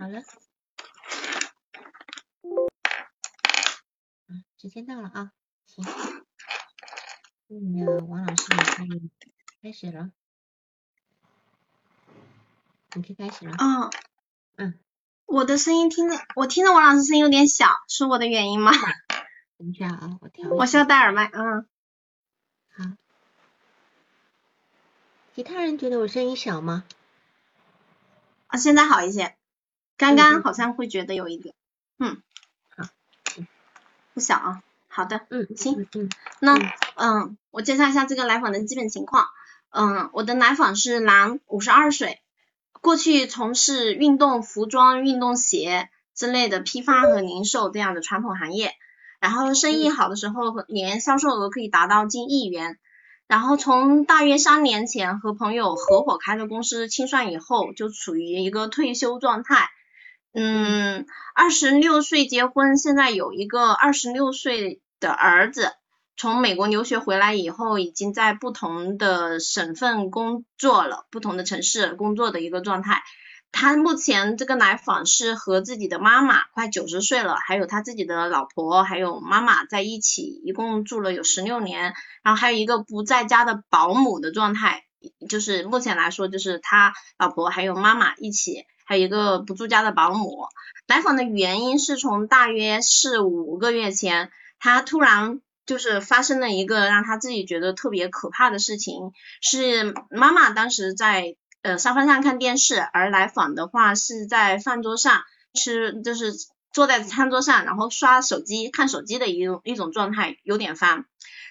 好了，啊，时间到了啊，行，那王老师你可以开始了，你可以开始了。嗯嗯，我的声音听着，我听着王老师声音有点小，是我的原因吗？等一下啊，我调我需要戴耳麦，嗯，好。其他人觉得我声音小吗？啊，现在好一些，刚刚好像会觉得有一点，嗯，好，不小啊，好的，嗯，行，嗯嗯。那嗯，我介绍一下这个来访的基本情况，嗯，我的来访是男，五十二岁，过去从事运动服装、运动鞋之类的批发和零售这样的传统行业，然后生意好的时候，年销售额可以达到近亿元。然后从大约三年前和朋友合伙开的公司清算以后，就处于一个退休状态。嗯，二十六岁结婚，现在有一个二十六岁的儿子。从美国留学回来以后，已经在不同的省份工作了，不同的城市工作的一个状态。他目前这个来访是和自己的妈妈，快九十岁了，还有他自己的老婆，还有妈妈在一起，一共住了有十六年。然后还有一个不在家的保姆的状态，就是目前来说，就是他老婆还有妈妈一起，还有一个不住家的保姆。来访的原因是从大约四五个月前，他突然就是发生了一个让他自己觉得特别可怕的事情，是妈妈当时在呃沙发上看电视，而来访的话是在饭桌上吃，就是坐在餐桌上，然后刷手机看手机的一种一种状态，有点烦。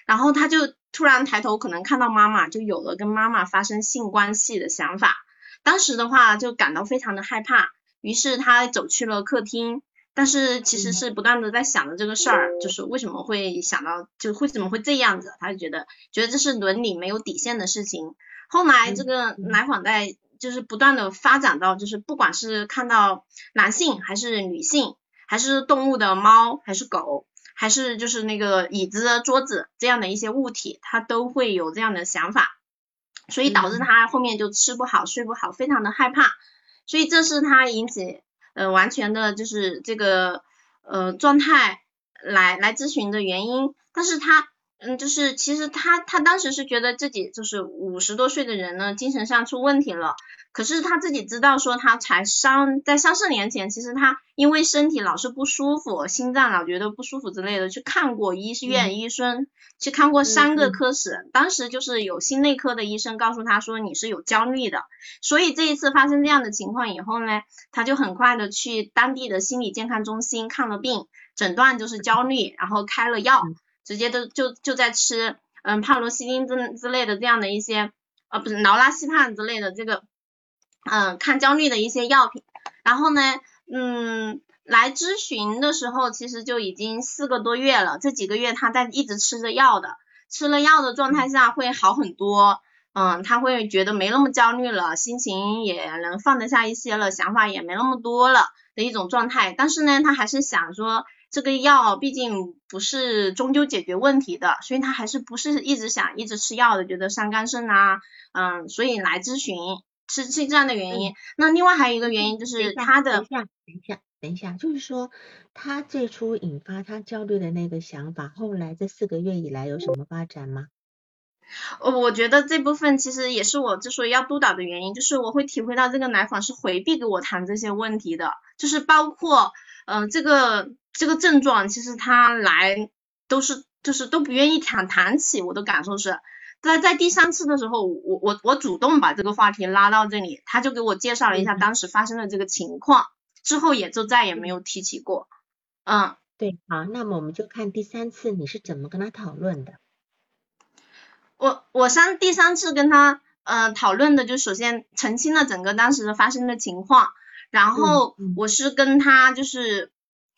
然后他就突然抬头，可能看到妈妈，就有了跟妈妈发生性关系的想法。当时的话就感到非常的害怕，于是他走去了客厅，但是其实是不断的在想着这个事儿，就是为什么会想到，就会怎么会这样子，他就觉得觉得这是伦理没有底线的事情。后来这个来访在就是不断的发展到，就是不管是看到男性还是女性，还是动物的猫还是狗。还是就是那个椅子、桌子这样的一些物体，他都会有这样的想法，所以导致他后面就吃不好、睡不好，非常的害怕。所以这是他引起呃完全的就是这个呃状态来来咨询的原因。但是他嗯就是其实他他当时是觉得自己就是五十多岁的人呢，精神上出问题了。可是他自己知道，说他才三在三四年前，其实他因为身体老是不舒服，心脏老觉得不舒服之类的，去看过医院医生，去看过三个科室，当时就是有心内科的医生告诉他说你是有焦虑的，所以这一次发生这样的情况以后呢，他就很快的去当地的心理健康中心看了病，诊断就是焦虑，然后开了药，直接都就就在吃嗯帕罗西汀之之类的这样的一些呃不是劳拉西泮之类的这个。嗯，抗焦虑的一些药品，然后呢，嗯，来咨询的时候其实就已经四个多月了，这几个月他在一直吃着药的，吃了药的状态下会好很多，嗯，他会觉得没那么焦虑了，心情也能放得下一些了，想法也没那么多了的一种状态，但是呢，他还是想说这个药毕竟不是终究解决问题的，所以他还是不是一直想一直吃药的，觉得伤肝肾啊，嗯，所以来咨询。是是这样的原因，那另外还有一个原因就是他的，等一下，等一下，等一下，就是说他最初引发他焦虑的那个想法，后来这四个月以来有什么发展吗？我，我觉得这部分其实也是我之所以要督导的原因，就是我会体会到这个来访是回避跟我谈这些问题的，就是包括嗯这个这个症状，其实他来都是就是都不愿意谈谈起，我的感受是。在在第三次的时候，我我我主动把这个话题拉到这里，他就给我介绍了一下当时发生的这个情况，之后也就再也没有提起过。嗯，对，好，那么我们就看第三次你是怎么跟他讨论的。我我三第三次跟他呃讨论的就首先澄清了整个当时的发生的情况，然后我是跟他就是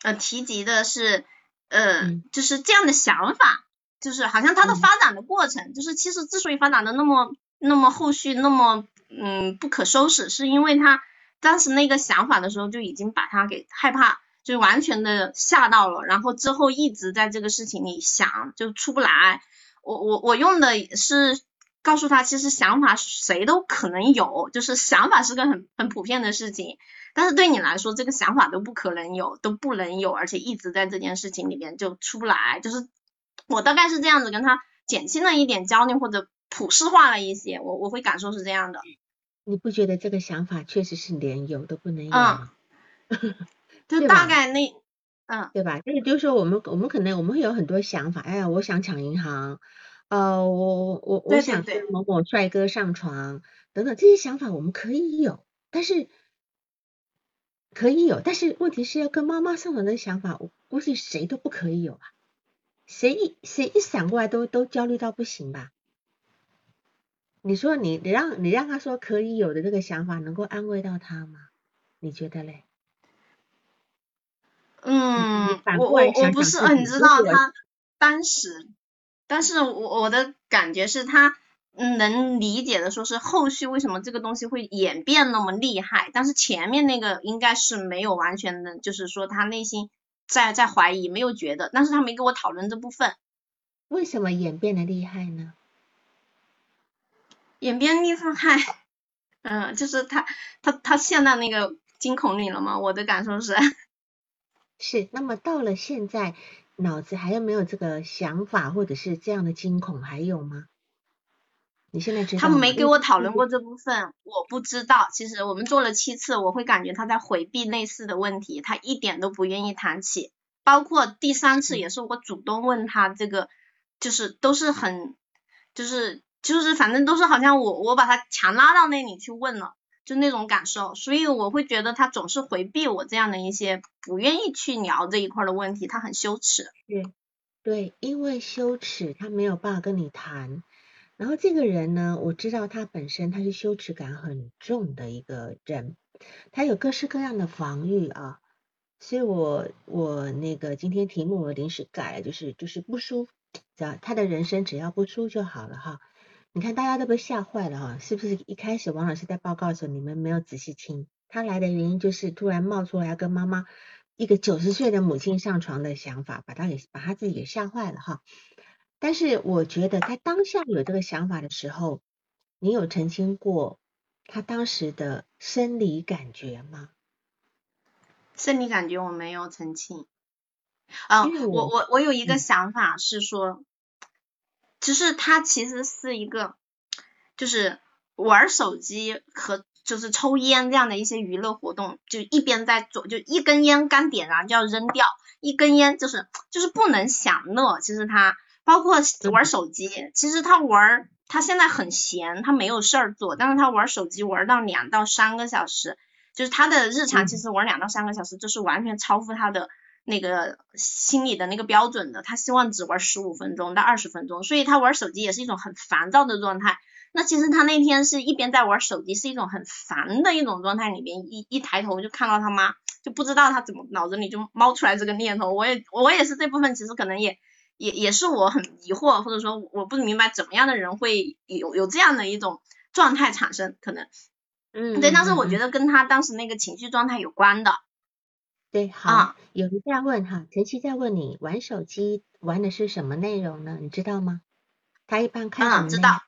呃提及的是呃就是这样的想法。就是好像它的发展的过程，就是其实之所以发展的那么那么后续那么嗯不可收拾，是因为他当时那个想法的时候就已经把他给害怕，就完全的吓到了，然后之后一直在这个事情里想就出不来。我我我用的是告诉他，其实想法谁都可能有，就是想法是个很很普遍的事情，但是对你来说，这个想法都不可能有，都不能有，而且一直在这件事情里面就出不来。就是我大概是这样子跟他减轻了一点焦虑，或者普世化了一些，我我会感受是这样的。你不觉得这个想法确实是连有都不能有吗？就大概那，嗯，对吧？就是就是说，我们我们可能我们会有很多想法，哎呀，我想抢银行。呃，我我我想跟某某帅哥上床，等等这些想法我们可以有，但是可以有，但是问题是要跟妈妈上床的想法，我估计谁都不可以有啊，谁一谁一想过来都都焦虑到不行吧？你说你你让你让他说可以有的这个想法能够安慰到他吗？你觉得嘞？嗯，我我我不是很知道他当时。但是我我的感觉是他能理解的，说是后续为什么这个东西会演变那么厉害，但是前面那个应该是没有完全的，就是说他内心在在怀疑，没有觉得，但是他没跟我讨论这部分。为什么演变的厉害呢？演变厉害，嗯，就是他他他陷到那个惊恐里了吗？我的感受是。是，那么到了现在。脑子还有没有这个想法，或者是这样的惊恐还有吗？你现在知道他们没给我讨论过这部分，我不知道。其实我们做了七次，我会感觉他在回避类似的问题，他一点都不愿意谈起。包括第三次也是我主动问他这个，就是都是很，就是就是反正都是好像我我把他强拉到那里去问了。就那种感受，所以我会觉得他总是回避我这样的一些不愿意去聊这一块的问题，他很羞耻。对，对，因为羞耻，他没有办法跟你谈。然后这个人呢，我知道他本身他是羞耻感很重的一个人，他有各式各样的防御啊。所以我我那个今天题目我临时改了，就是就是不输，只要他的人生只要不输就好了哈。你看，大家都被吓坏了哈，是不是？一开始王老师在报告的时候，你们没有仔细听。他来的原因就是突然冒出来要跟妈妈一个九十岁的母亲上床的想法，把他给把他自己给吓坏了哈。但是我觉得在当下有这个想法的时候，你有澄清过他当时的生理感觉吗？生理感觉我没有澄清。啊，我我我有一个想法是说。就是他其实是一个，就是玩手机和就是抽烟这样的一些娱乐活动，就一边在做，就一根烟刚点燃就要扔掉，一根烟就是就是不能享乐。其实他包括玩手机，其实他玩他现在很闲，他没有事儿做，但是他玩手机玩到两到三个小时，就是他的日常其实玩两到三个小时，就是完全超乎他的。那个心理的那个标准的，他希望只玩十五分钟到二十分钟，所以他玩手机也是一种很烦躁的状态。那其实他那天是一边在玩手机，是一种很烦的一种状态里边，一一抬头就看到他妈，就不知道他怎么脑子里就冒出来这个念头。我也我也是这部分，其实可能也也也是我很疑惑，或者说我不明白怎么样的人会有有这样的一种状态产生，可能嗯对，但是我觉得跟他当时那个情绪状态有关的。对，好，有人在问哈，晨曦在问你玩手机玩的是什么内容呢？你知道吗？他一般看什么？知道，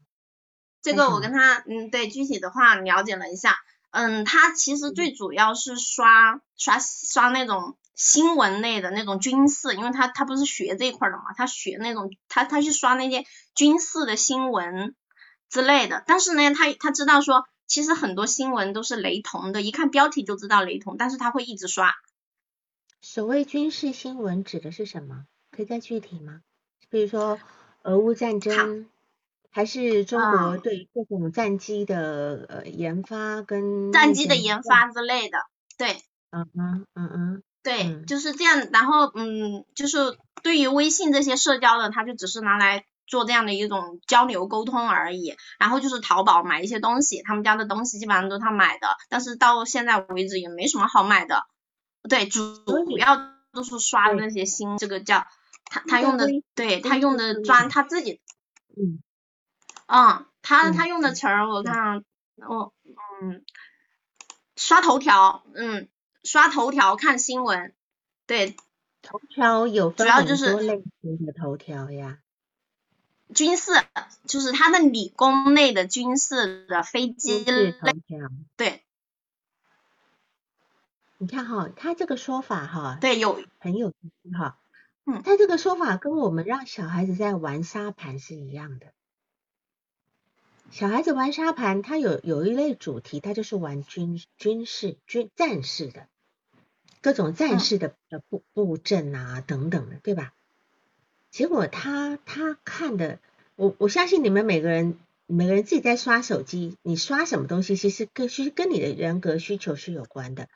这个我跟他，嗯，对，具体的话了解了一下，嗯，他其实最主要是刷刷刷那种新闻类的那种军事，因为他他不是学这一块的嘛，他学那种他他去刷那些军事的新闻之类的，但是呢，他他知道说，其实很多新闻都是雷同的，一看标题就知道雷同，但是他会一直刷。所谓军事新闻指的是什么？可以再具体吗？比如说俄乌战争，还是中国对各种战机的呃研发跟战机的研发之类的？对，嗯嗯嗯嗯，对，就是这样。然后嗯，就是对于微信这些社交的，他就只是拿来做这样的一种交流沟通而已。然后就是淘宝买一些东西，他们家的东西基本上都是他买的，但是到现在为止也没什么好买的。对，主主要都是刷那些新，这个叫他他用的，对他用的专他自己，嗯，嗯，他他用的词儿我看，我嗯，刷头条，嗯，刷头条看新闻，对，头条有主要就是类型的头条呀，军事，就是他的理工类的军事的飞机类，对。你看哈，他这个说法哈，对，有很有意思哈。嗯，他这个说法跟我们让小孩子在玩沙盘是一样的。小孩子玩沙盘，他有有一类主题，他就是玩军军事军战士的各种战士的的布布阵啊等等的，对吧？结果他他看的，我我相信你们每个人每个人自己在刷手机，你刷什么东西，其实跟其实跟你的人格需求是有关的。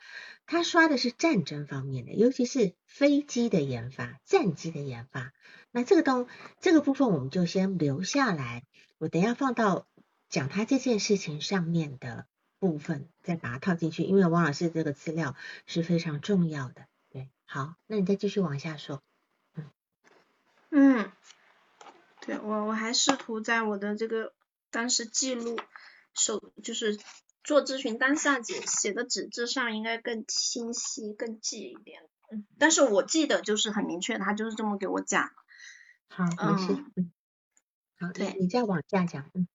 他刷的是战争方面的，尤其是飞机的研发、战机的研发。那这个东这个部分我们就先留下来，我等下放到讲他这件事情上面的部分，再把它套进去。因为王老师这个资料是非常重要的。对，好，那你再继续往下说。嗯嗯，对我我还试图在我的这个当时记录手就是。做咨询当下写写的纸质上应该更清晰、更记一点。嗯，但是我记得就是很明确，他就是这么给我讲。好，没事。嗯。好，对，你再往下讲。嗯。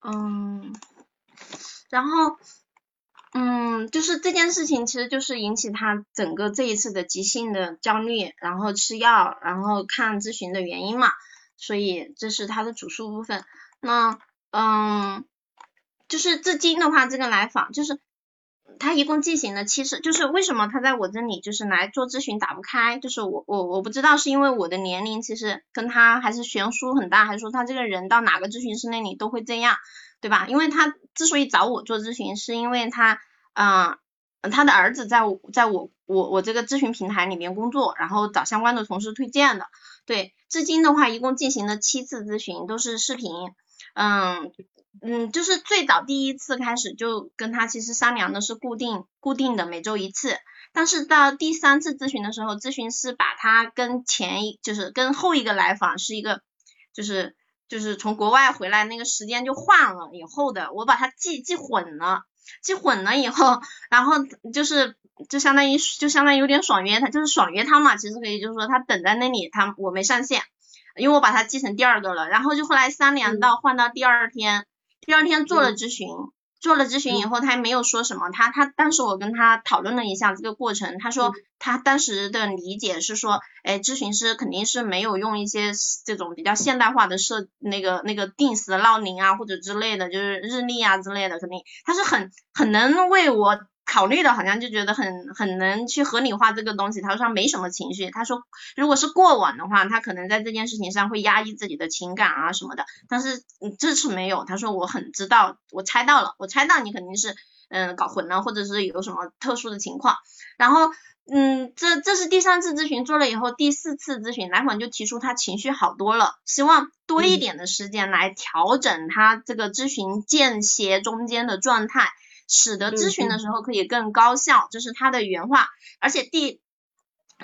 嗯。然后，嗯，就是这件事情，其实就是引起他整个这一次的急性的焦虑，然后吃药，然后看咨询的原因嘛。所以这是他的主诉部分。那，嗯。就是至今的话，这个来访就是他一共进行了七次，就是为什么他在我这里就是来做咨询打不开，就是我我我不知道是因为我的年龄其实跟他还是悬殊很大，还是说他这个人到哪个咨询师那里都会这样，对吧？因为他之所以找我做咨询，是因为他嗯他的儿子在我在我我我这个咨询平台里面工作，然后找相关的同事推荐的，对，至今的话一共进行了七次咨询，都是视频，嗯。嗯，就是最早第一次开始就跟他其实商量的是固定固定的每周一次，但是到第三次咨询的时候，咨询师把他跟前一就是跟后一个来访是一个就是就是从国外回来那个时间就换了以后的，我把它记记混了，记混了以后，然后就是就相当于就相当于有点爽约他，就是爽约他嘛，其实可以就是说他等在那里，他我没上线，因为我把他记成第二个了，然后就后来商量到换到第二天。第二天做了咨询，做了咨询以后，他没有说什么。他他当时我跟他讨论了一下这个过程，他说他当时的理解是说，哎，咨询师肯定是没有用一些这种比较现代化的设那个那个定时闹铃啊或者之类的，就是日历啊之类的，肯定他是很很能为我。考虑的好像就觉得很很能去合理化这个东西。他说没什么情绪。他说如果是过往的话，他可能在这件事情上会压抑自己的情感啊什么的。但是这次没有。他说我很知道，我猜到了，我猜到你肯定是嗯搞混了，或者是有什么特殊的情况。然后嗯，这这是第三次咨询做了以后，第四次咨询来访就提出他情绪好多了，希望多一点的时间来调整他这个咨询间歇中间的状态。使得咨询的时候可以更高效，这是他的原话。而且第，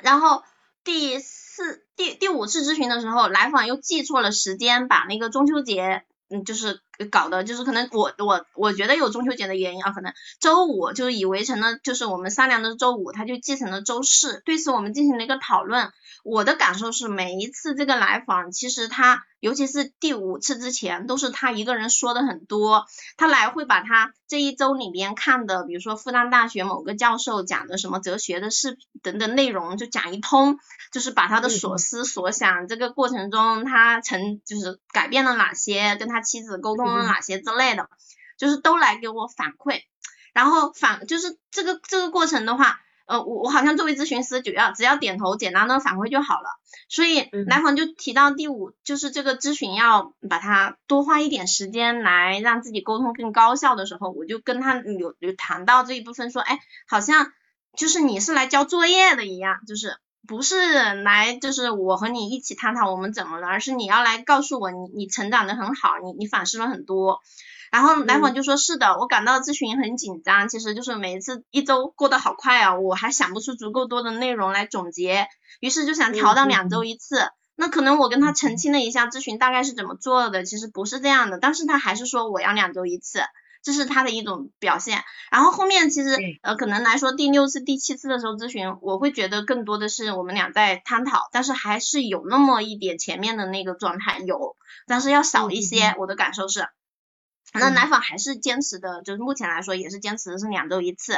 然后第四、第第五次咨询的时候，来访又记错了时间，把那个中秋节。嗯，就是搞的，就是可能我我我觉得有中秋节的原因啊，可能周五就以为成了，就是我们商量的周五，他就继承了周四。对此我们进行了一个讨论，我的感受是每一次这个来访，其实他尤其是第五次之前，都是他一个人说的很多，他来会把他这一周里边看的，比如说复旦大学某个教授讲的什么哲学的视频等等内容，就讲一通，就是把他的所思所想，这个过程中他曾就是改变了哪些，跟他。妻子沟通了哪些之类的，就是都来给我反馈，然后反就是这个这个过程的话，呃，我我好像作为咨询师，只要只要点头简单的反馈就好了。所以来访就提到第五，就是这个咨询要把它多花一点时间来让自己沟通更高效的时候，我就跟他有有谈到这一部分，说，哎，好像就是你是来交作业的一样，就是。不是来就是我和你一起探讨我们怎么了，而是你要来告诉我你你成长的很好，你你反思了很多。然后来访就说是的，我感到咨询很紧张，其实就是每一次一周过得好快啊，我还想不出足够多的内容来总结，于是就想调到两周一次。那可能我跟他澄清了一下咨询大概是怎么做的，其实不是这样的，但是他还是说我要两周一次。这是他的一种表现。然后后面其实呃可能来说第六次、第七次的时候咨询，我会觉得更多的是我们俩在探讨，但是还是有那么一点前面的那个状态有，但是要少一些，嗯。我的感受是。那嗯。奶粉还是坚持的，就是目前来说也是坚持的是两周一次，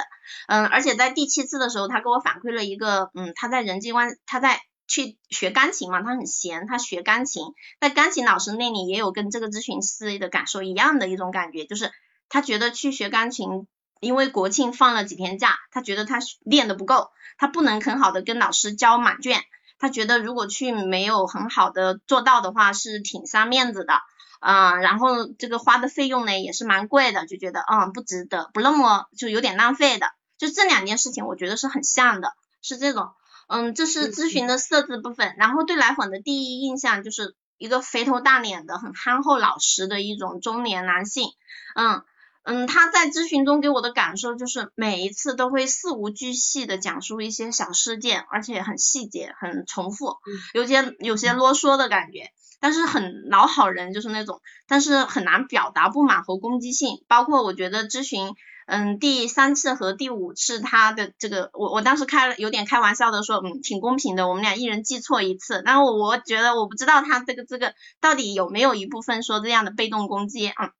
嗯，而且在第七次的时候，他给我反馈了一个，嗯，他在人际关，他在去学钢琴嘛，他很闲，他学钢琴，在钢琴老师那里也有跟这个咨询师的感受一样的一种感觉，就是他觉得去学钢琴，因为国庆放了几天假，他觉得他练的不够，他不能很好的跟老师交满卷，他觉得如果去没有很好的做到的话，是挺伤面子的。嗯，然后这个花的费用呢也是蛮贵的，就觉得嗯不值得，不那么就有点浪费的。就这两件事情，我觉得是很像的，是这种。嗯，这是咨询的设置部分。然后对来访的第一印象就是一个肥头大脸的、很憨厚老实的一种中年男性。嗯嗯，他在咨询中给我的感受就是每一次都会事无巨细的讲述一些小事件，而且很细节、很重复，有些有些啰嗦的感觉。但是很老好人，就是那种，但是很难表达不满和攻击性。包括我觉得咨询，嗯，第三次和第五次他的这个，我我当时开了有点开玩笑的说，嗯，挺公平的，我们俩一人记错一次。然后我觉得我不知道他这个这个到底有没有一部分说这样的被动攻击，嗯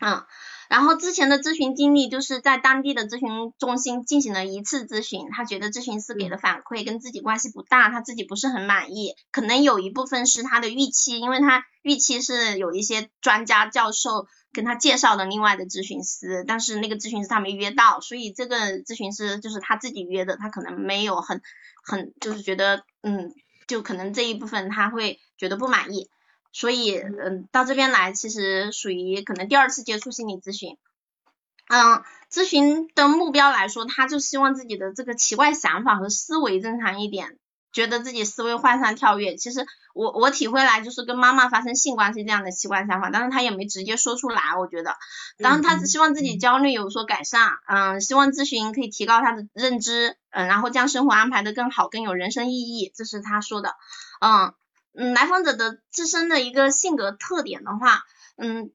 嗯。然后之前的咨询经历就是在当地的咨询中心进行了一次咨询，他觉得咨询师给的反馈跟自己关系不大，他自己不是很满意，可能有一部分是他的预期，因为他预期是有一些专家教授跟他介绍的另外的咨询师，但是那个咨询师他没约到，所以这个咨询师就是他自己约的，他可能没有很很就是觉得嗯，就可能这一部分他会觉得不满意。所以，嗯，到这边来其实属于可能第二次接触心理咨询。嗯，咨询的目标来说，他就希望自己的这个奇怪想法和思维正常一点，觉得自己思维涣散跳跃。其实我我体会来就是跟妈妈发生性关系这样的奇怪想法，但是他也没直接说出来。我觉得，然后他只希望自己焦虑有所改善，嗯，希望咨询可以提高他的认知，嗯，然后将生活安排的更好，更有人生意义，这是他说的，嗯。嗯，来访者的自身的一个性格特点的话，嗯，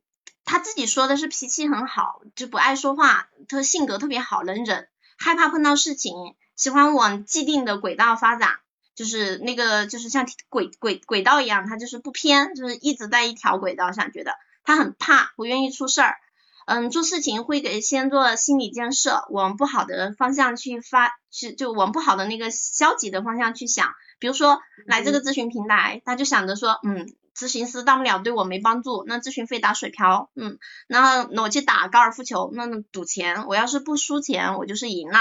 他自己说的是脾气很好，就不爱说话，他性格特别好，能忍，害怕碰到事情，喜欢往既定的轨道发展，就是那个就是像轨轨轨道一样，他就是不偏，就是一直在一条轨道上，觉得他很怕，不愿意出事儿。嗯，做事情会给先做心理建设，往不好的方向去发，去就往不好的那个消极的方向去想。比如说来这个咨询平台，他就想着说，嗯，咨询师大不了对我没帮助，那咨询费打水漂，嗯，然后那我去打高尔夫球，那赌钱，我要是不输钱，我就是赢了，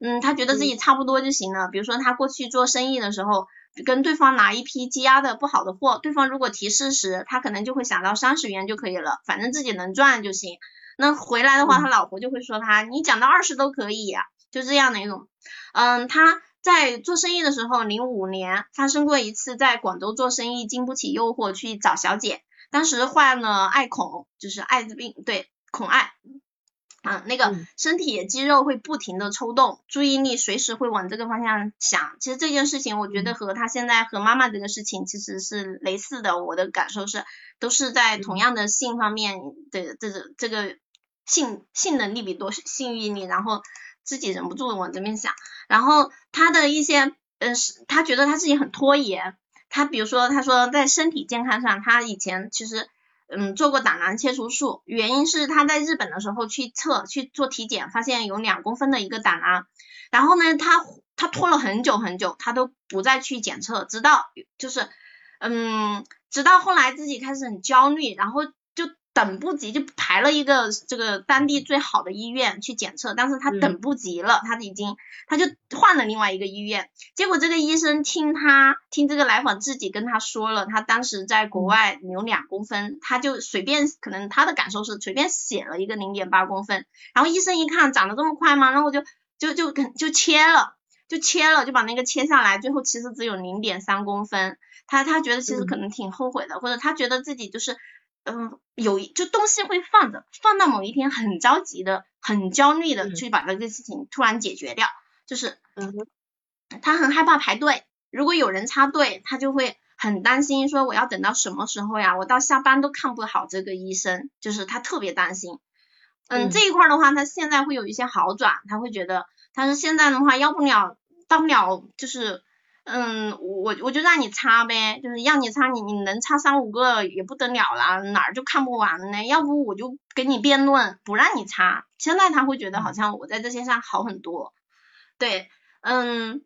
嗯，他觉得自己差不多就行了。比如说他过去做生意的时候，跟对方拿一批积压的不好的货，对方如果提四十，他可能就会想到三十元就可以了，反正自己能赚就行。那回来的话，他老婆就会说他，你讲到二十都可以呀、就这样的一种，嗯，他在做生意的时候，零五年发生过一次在广州做生意经不起诱惑去找小姐，当时患了爱恐，就是艾滋病，对，恐艾。嗯，那个嗯身体肌肉会不停的抽动，注意力随时会往这个方向想。其实这件事情，我觉得和他现在和妈妈这个事情其实是类似的。我的感受是，都是在同样的性方面的这个这个性性能力比多性欲力，然后自己忍不住往这边想。然后他的一些，呃，是他觉得他自己很拖延。他比如说，他说在身体健康上，他以前其实。嗯，做过胆囊切除术，原因是他在日本的时候去测去做体检，发现有两公分的一个胆囊，然后呢，他他拖了很久很久，他都不再去检测，直到就是嗯，直到后来自己开始很焦虑，然后等不及，就排了一个这个当地最好的医院去检测，但是他等不及了，他已经他就换了另外一个医院，结果这个医生听他听这个来访自己跟他说了，他当时在国外有两公分，他就随便可能他的感受是随便写了一个零点八公分，然后医生一看长得这么快吗？然后就就就就就切了。就切了，就把那个切下来，最后其实只有零点三公分。他他觉得其实可能挺后悔的，或者他觉得自己就是，嗯，有就东西会放着，放到某一天很着急的、很焦虑的去把这个事情突然解决掉，就是，嗯他很害怕排队，如果有人插队，他就会很担心，说我要等到什么时候呀？我到下班都看不好这个医生，就是他特别担心。嗯，这一块的话，他现在会有一些好转，他会觉得，他说现在的话，要不了，到不了就是，嗯，我我就让你擦呗，就是让你擦，你你能擦三五个也不得了了，哪儿就看不完呢？要不我就给你辩论，不让你擦。现在他会觉得好像我在这些上好很多，对，嗯，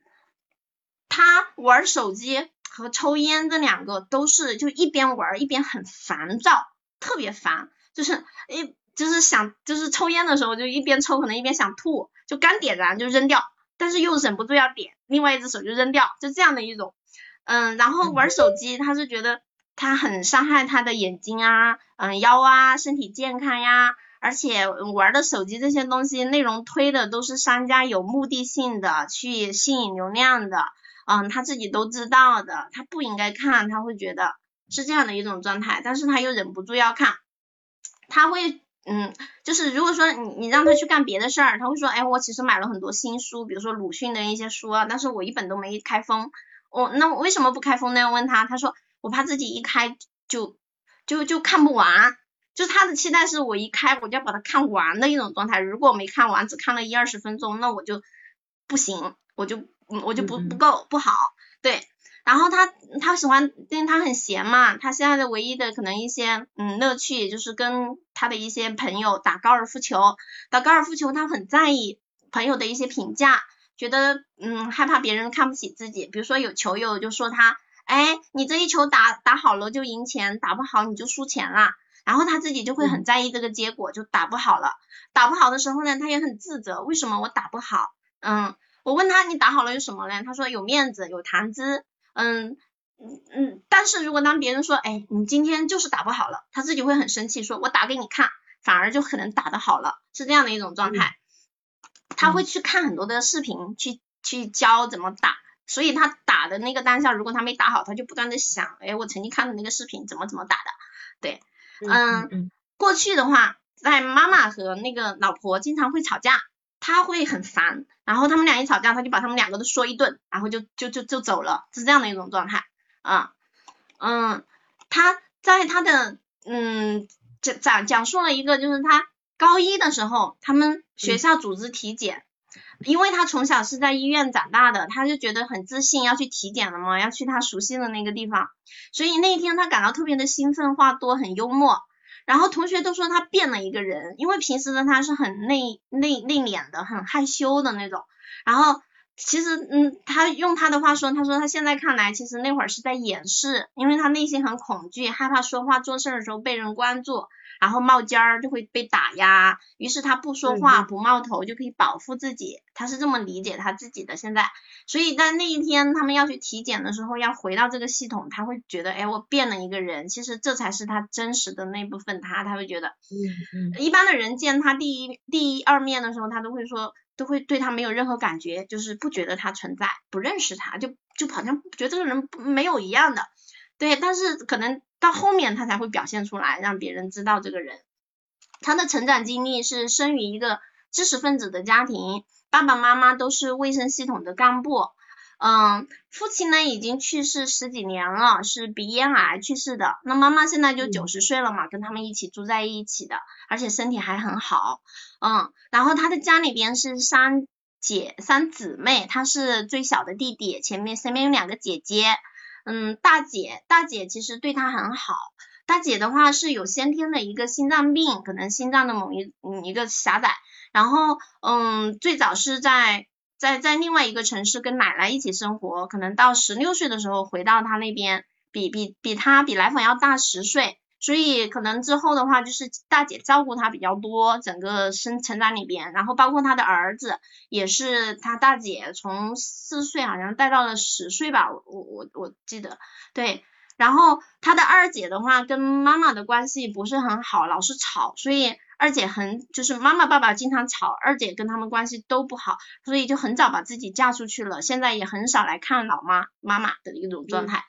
他玩手机和抽烟这两个都是就一边玩一边很烦躁，特别烦，就是一。就是想，就是抽烟的时候就一边抽，可能一边想吐，就刚点燃就扔掉，但是又忍不住要点，另外一只手就扔掉，就这样的一种，嗯，然后玩手机，他是觉得他很伤害他的眼睛啊，嗯，腰啊，身体健康呀，而且玩的手机这些东西内容推的都是商家有目的性的去吸引流量的，嗯，他自己都知道的，他不应该看，他会觉得是这样的一种状态，但是他又忍不住要看，他会。嗯，就是如果说你你让他去干别的事儿，他会说，哎，我其实买了很多新书，比如说鲁迅的一些书啊，但是我一本都没开封。我那为什么不开封呢？问他，他说我怕自己一开就就就看不完，就他的期待是我一开我就要把它看完的一种状态。如果没看完，只看了一二十分钟，那我就不行，我就我就不不够不好，对。然后他他喜欢，因为他很闲嘛，他现在的唯一的可能一些嗯乐趣就是跟他的一些朋友打高尔夫球，打高尔夫球他很在意朋友的一些评价，觉得嗯害怕别人看不起自己，比如说有球友就说他，哎你这一球打打好了就赢钱，打不好你就输钱啦，然后他自己就会很在意这个结果，就打不好了，打不好的时候呢他也很自责，为什么我打不好？嗯，我问他你打好了有什么呢？他说有面子有谈资。嗯嗯嗯，但是如果当别人说，哎，你今天就是打不好了，他自己会很生气，说我打给你看，反而就可能打得好了，是这样的一种状态。他会去看很多的视频，去去教怎么打，所以他打的那个当下，如果他没打好，他就不断的想，哎，我曾经看的那个视频怎么怎么打的，对，嗯，过去的话，在妈妈和那个老婆经常会吵架。他会很烦，然后他们俩一吵架，他就把他们两个都说一顿，然后就就就就走了，是这样的一种状态啊，嗯，他在他的嗯讲讲讲述了一个，就是他高一的时候，他们学校组织体检，因为他从小是在医院长大的，他就觉得很自信，要去体检了嘛，要去他熟悉的那个地方，所以那一天他感到特别的兴奋，话多，很幽默。然后同学都说他变了一个人，因为平时的他是很内内内敛的，很害羞的那种。然后其实，嗯，他用他的话说，他说他现在看来，其实那会儿是在掩饰，因为他内心很恐惧，害怕说话做事的时候被人关注。然后冒尖儿就会被打压，于是他不说话不冒头就可以保护自己，他是这么理解他自己的现在。所以在那一天他们要去体检的时候，要回到这个系统，他会觉得，哎，我变了一个人，其实这才是他真实的那部分他，他会觉得，嗯嗯，一般的人见他第一第一二面的时候，他都会说，都会对他没有任何感觉，就是不觉得他存在，不认识他，就就好像觉得这个人没有一样的。对，但是可能到后面他才会表现出来，让别人知道这个人。他的成长经历是生于一个知识分子的家庭，爸爸妈妈都是卫生系统的干部。嗯，父亲呢已经去世十几年了，是鼻咽癌去世的。那妈妈现在就九十岁了嘛，跟他们一起住在一起的，而且身体还很好。嗯，然后他的家里边是三姐三姊妹，他是最小的弟弟，前面身边有两个姐姐。嗯，大姐，大姐其实对他很好。大姐的话是有先天的一个心脏病，可能心脏的某一嗯一个狭窄。然后，嗯，最早是在在在另外一个城市跟奶奶一起生活，可能到十六岁的时候回到他那边，比比比他比来访要大十岁。所以可能之后的话，就是大姐照顾他比较多，整个生成长里边，然后包括他的儿子，也是他大姐从四岁好像带到了十岁吧，我我我记得，对，然后他的二姐的话跟妈妈的关系不是很好，老是吵，所以二姐很就是妈妈爸爸经常吵，二姐跟他们关系都不好，所以就很早把自己嫁出去了，现在也很少来看老妈妈妈的一种状态。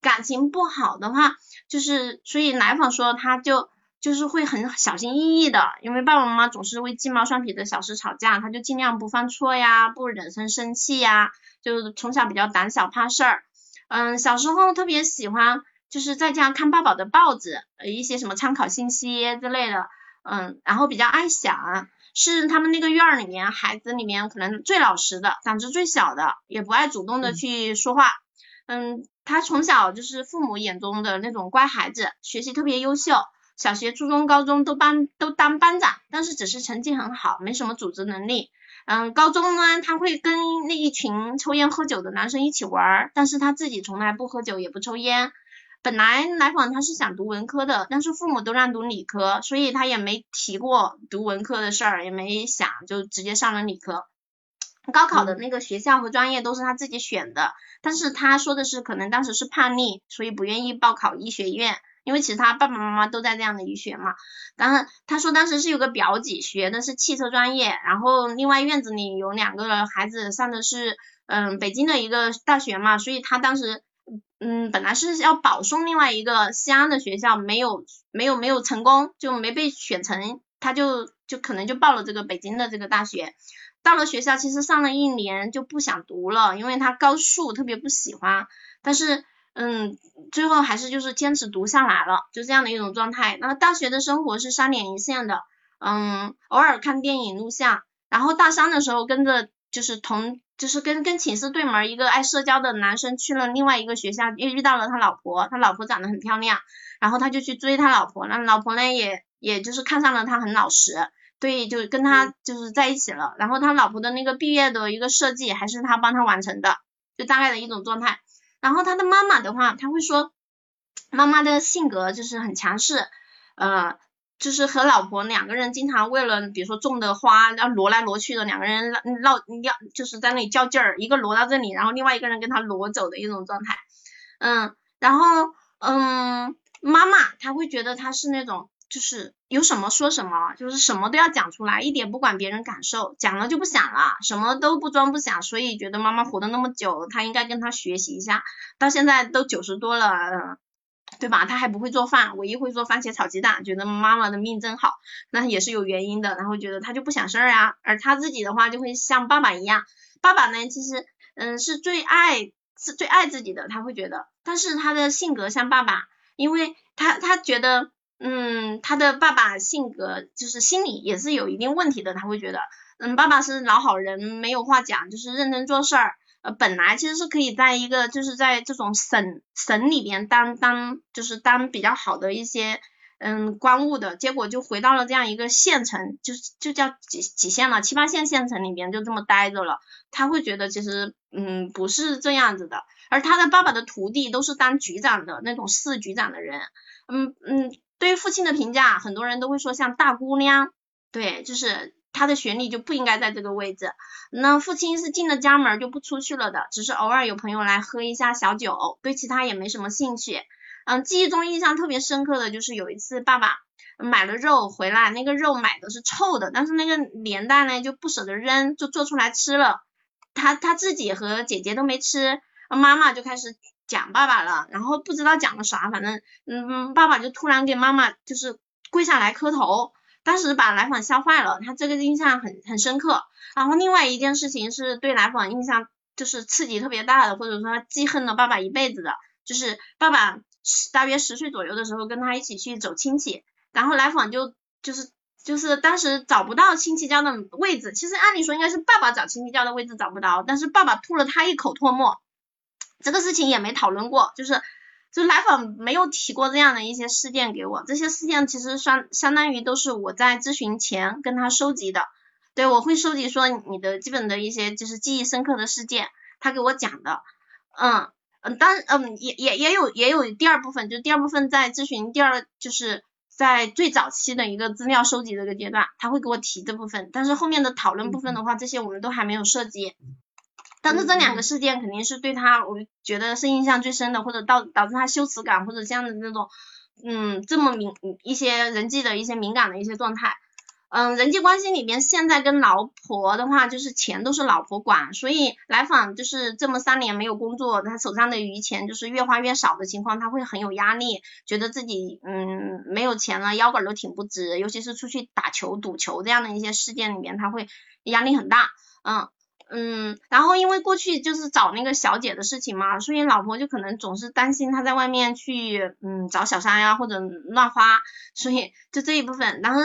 感情不好的话，就是所以来访说他就就是会很小心翼翼的，因为爸爸妈妈总是为鸡毛蒜皮的小事吵架，他就尽量不犯错呀，不惹生生气呀，就从小比较胆小怕事儿。嗯，小时候特别喜欢就是在家看爸爸的报纸，呃一些什么参考信息之类的。嗯，然后比较爱想，是他们那个院儿里面孩子里面可能最老实的，胆子最小的，也不爱主动的去说话。嗯，他从小就是父母眼中的那种乖孩子，学习特别优秀，小学、初中、高中都班都当班长，但是只是成绩很好，没什么组织能力。嗯，高中呢，他会跟那一群抽烟喝酒的男生一起玩，但是他自己从来不喝酒也不抽烟。本来来访他是想读文科的，但是父母都让读理科，所以他也没提过读文科的事儿，也没想就直接上了理科。高考的那个学校和专业都是他自己选的，但是他说的是可能当时是叛逆，所以不愿意报考医学院。因为其实他爸爸妈妈都在这样的医学嘛，当然他说当时是有个表姐学的是汽车专业，然后另外院子里有两个孩子上的是嗯北京的一个大学嘛，所以他当时嗯本来是要保送另外一个西安的学校，没有没有没有成功，就没被选成，他就就可能就报了这个北京的这个大学，到了学校其实上了一年就不想读了，因为他高数特别不喜欢，但是。嗯，最后还是就是坚持读下来了，就这样的一种状态。那么大学的生活是三点一线的，嗯，偶尔看电影录像，然后大三的时候跟着就是同就是跟跟寝室对门一个爱社交的男生去了另外一个学校，又遇到了他老婆，他老婆长得很漂亮，然后他就去追他老婆，那老婆呢也也就是看上了他很老实，对，就跟他就是在一起了。然后他老婆的那个毕业的一个设计还是他帮他完成的，就大概的一种状态。然后他的妈妈的话，他会说，妈妈的性格就是很强势，呃，就是和老婆两个人经常为了，比如说种的花要挪来挪去的，两个人闹要就是在那里较劲儿，一个挪到这里，然后另外一个人跟他挪走的一种状态，嗯，然后嗯，妈妈她会觉得他是那种。就是有什么说什么，就是什么都要讲出来，一点不管别人感受，讲了就不想了，什么都不装不想，所以觉得妈妈活的那么久，他应该跟他学习一下，到现在都九十多了，对吧？他还不会做饭，唯一会做番茄炒鸡蛋，觉得妈妈的命真好，那也是有原因的，然后觉得他就不想事儿啊，而他自己的话就会像爸爸一样，爸爸呢其实嗯是最爱是最爱自己的，他会觉得，但是他的性格像爸爸，因为他他觉得。嗯，他的爸爸性格就是心理也是有一定问题的，他会觉得，嗯，爸爸是老好人，没有话讲，就是认真做事儿。呃，本来其实是可以在一个就是在这种省省里边当当就是当比较好的一些嗯官务的，结果就回到了这样一个县城，就是就叫几几县了，七八线县城里边就这么待着了。他会觉得其实嗯不是这样子的，而他的爸爸的徒弟都是当局长的那种市局长的人，嗯嗯。对于父亲的评价，很多人都会说像大姑娘，对，就是他的学历就不应该在这个位置。那父亲是进了家门就不出去了的，只是偶尔有朋友来喝一下小酒，对其他也没什么兴趣。嗯，记忆中印象特别深刻的就是有一次爸爸买了肉回来，那个肉买的是臭的，但是那个年代呢就不舍得扔，就做出来吃了。他他自己和姐姐都没吃，妈妈就开始。讲爸爸了，然后不知道讲了啥，反正嗯，爸爸就突然给妈妈就是跪下来磕头，当时把来访吓坏了，他这个印象很很深刻。然后另外一件事情是对来访印象就是刺激特别大的，或者说记恨了爸爸一辈子的，就是爸爸大约十岁左右的时候跟他一起去走亲戚，然后来访就就是就是当时找不到亲戚家的位置，其实按理说应该是爸爸找亲戚家的位置找不到，但是爸爸吐了他一口唾沫。这个事情也没讨论过，就是就来访没有提过这样的一些事件给我，这些事件其实相相当于都是我在咨询前跟他收集的，对我会收集说你的基本的一些就是记忆深刻的事件，他给我讲的，嗯嗯，当嗯也也也有也有第二部分，就第二部分在咨询第二就是在最早期的一个资料收集这个阶段，他会给我提这部分，但是后面的讨论部分的话，这些我们都还没有涉及。但是这两个事件肯定是对他，我觉得是印象最深的，或者导导致他羞耻感或者这样的那种，嗯，这么敏一些人际的一些敏感的一些状态，嗯，人际关系里面现在跟老婆的话，就是钱都是老婆管，所以来访就是这么三年没有工作，他手上的余钱就是越花越少的情况，他会很有压力，觉得自己嗯没有钱了，腰杆都挺不直，尤其是出去打球赌球这样的一些事件里面，他会压力很大，嗯。嗯，然后因为过去就是找那个小姐的事情嘛，所以老婆就可能总是担心他在外面去嗯找小三呀或者乱花，所以就这一部分。然后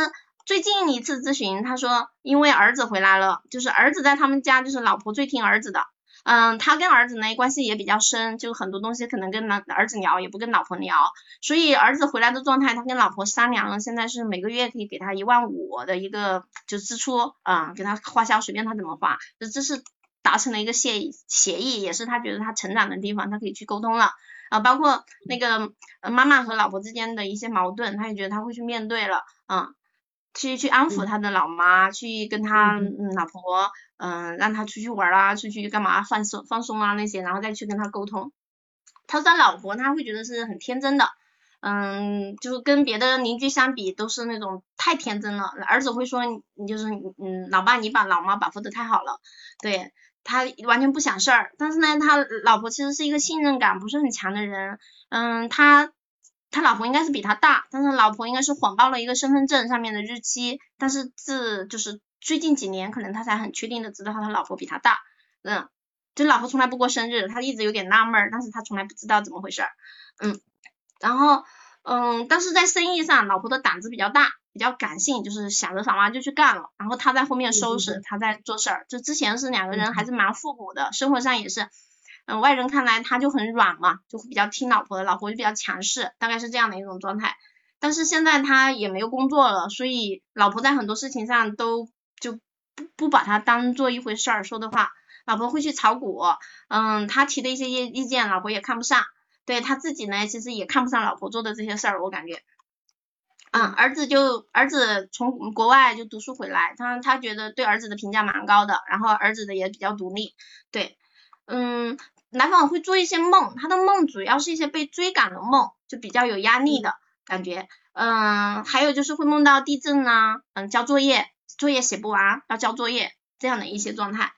最近一次咨询，他说因为儿子回来了，就是儿子在他们家，就是老婆最听儿子的。嗯，他跟儿子呢关系也比较深，就很多东西可能跟男儿子聊，也不跟老婆聊。所以儿子回来的状态，他跟老婆商量了，现在是每个月可以给他一万五的一个就支出，啊，给他花销随便他怎么花，这这是达成了一个协议，协议也是他觉得他成长的地方，他可以去沟通了。啊，包括那个妈妈和老婆之间的一些矛盾，他也觉得他会去面对了，嗯。去去安抚他的老妈，去跟他老婆，嗯，让他出去玩啊，出去干嘛放松放松啊那些，然后再去跟他沟通。他说他老婆他会觉得是很天真的，嗯，就是跟别的邻居相比都是那种太天真了。儿子会说你就是嗯，老爸你把老妈保护的太好了，对他完全不想事儿。但是呢，他老婆其实是一个信任感不是很强的人，嗯，他。他老婆应该是比他大，但是老婆应该是谎报了一个身份证上面的日期，但是自就是最近几年，可能他才很确定的知道他老婆比他大，嗯，就老婆从来不过生日，他一直有点纳闷，但是他从来不知道怎么回事，嗯，然后嗯，但是在生意上，老婆的胆子比较大，比较感性，就是想着啥嘛就去干了，然后他在后面收拾，他在做事儿，就之前是两个人还是蛮互补的，生活上也是。嗯，外人看来他就很软嘛，就会比较听老婆的，老婆就比较强势，大概是这样的一种状态。但是现在他也没有工作了，所以老婆在很多事情上都就不不把他当做一回事儿说的话。老婆会去炒股，嗯，他提的一些意意见，老婆也看不上。对他自己呢，其实也看不上老婆做的这些事儿，我感觉。嗯，儿子就儿子从国外就读书回来，他他觉得对儿子的评价蛮高的，然后儿子的也比较独立，对，嗯。来访会做一些梦，他的梦主要是一些被追赶的梦，就比较有压力的感觉。嗯，还有就是会梦到地震啊，嗯，交作业，作业写不完要交作业这样的一些状态。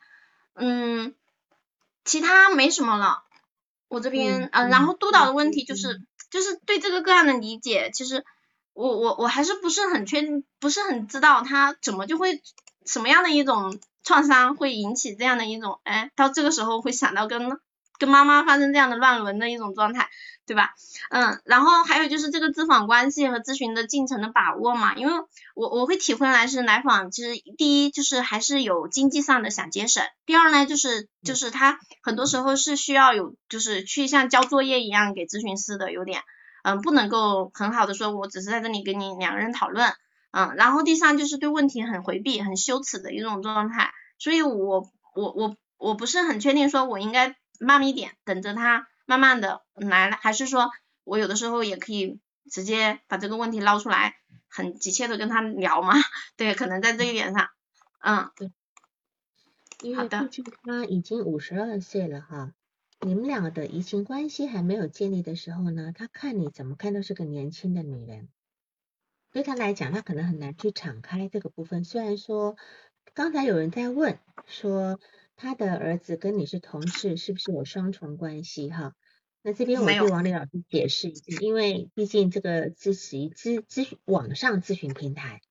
嗯，其他没什么了。我这边，嗯，然后督导的问题就是，就是对这个个案的理解，其实我我我还是不是很确定，不是很知道他怎么就会什么样的一种创伤会引起这样的一种，哎，到这个时候会想到跟。跟妈妈发生这样的乱伦的一种状态，对吧？嗯，然后还有就是这个咨访关系和咨询的进程的把握嘛，因为我我会体会来是来访，其实第一就是还是有经济上的想节省，第二呢就是就是他很多时候是需要有就是去像交作业一样给咨询师的，有点嗯不能够很好的说我只是在这里跟你两个人讨论，嗯，然后第三就是对问题很回避、很羞耻的一种状态，所以我我我我不是很确定说我应该。慢一点，等着他慢慢的来了，还是说我有的时候也可以直接把这个问题捞出来，很急切的跟他聊嘛？对，可能在这一点上，嗯，对，因为毕竟他已经五十二岁了哈，你们两个的移情关系还没有建立的时候呢，他看你怎么看都是个年轻的女人，对他来讲，他可能很难去敞开这个部分。虽然说刚才有人在问说。他的儿子跟你是同事，是不是有双重关系哈？那这边我对王丽老师解释一下，因为毕竟这个咨询咨咨询网上咨询平台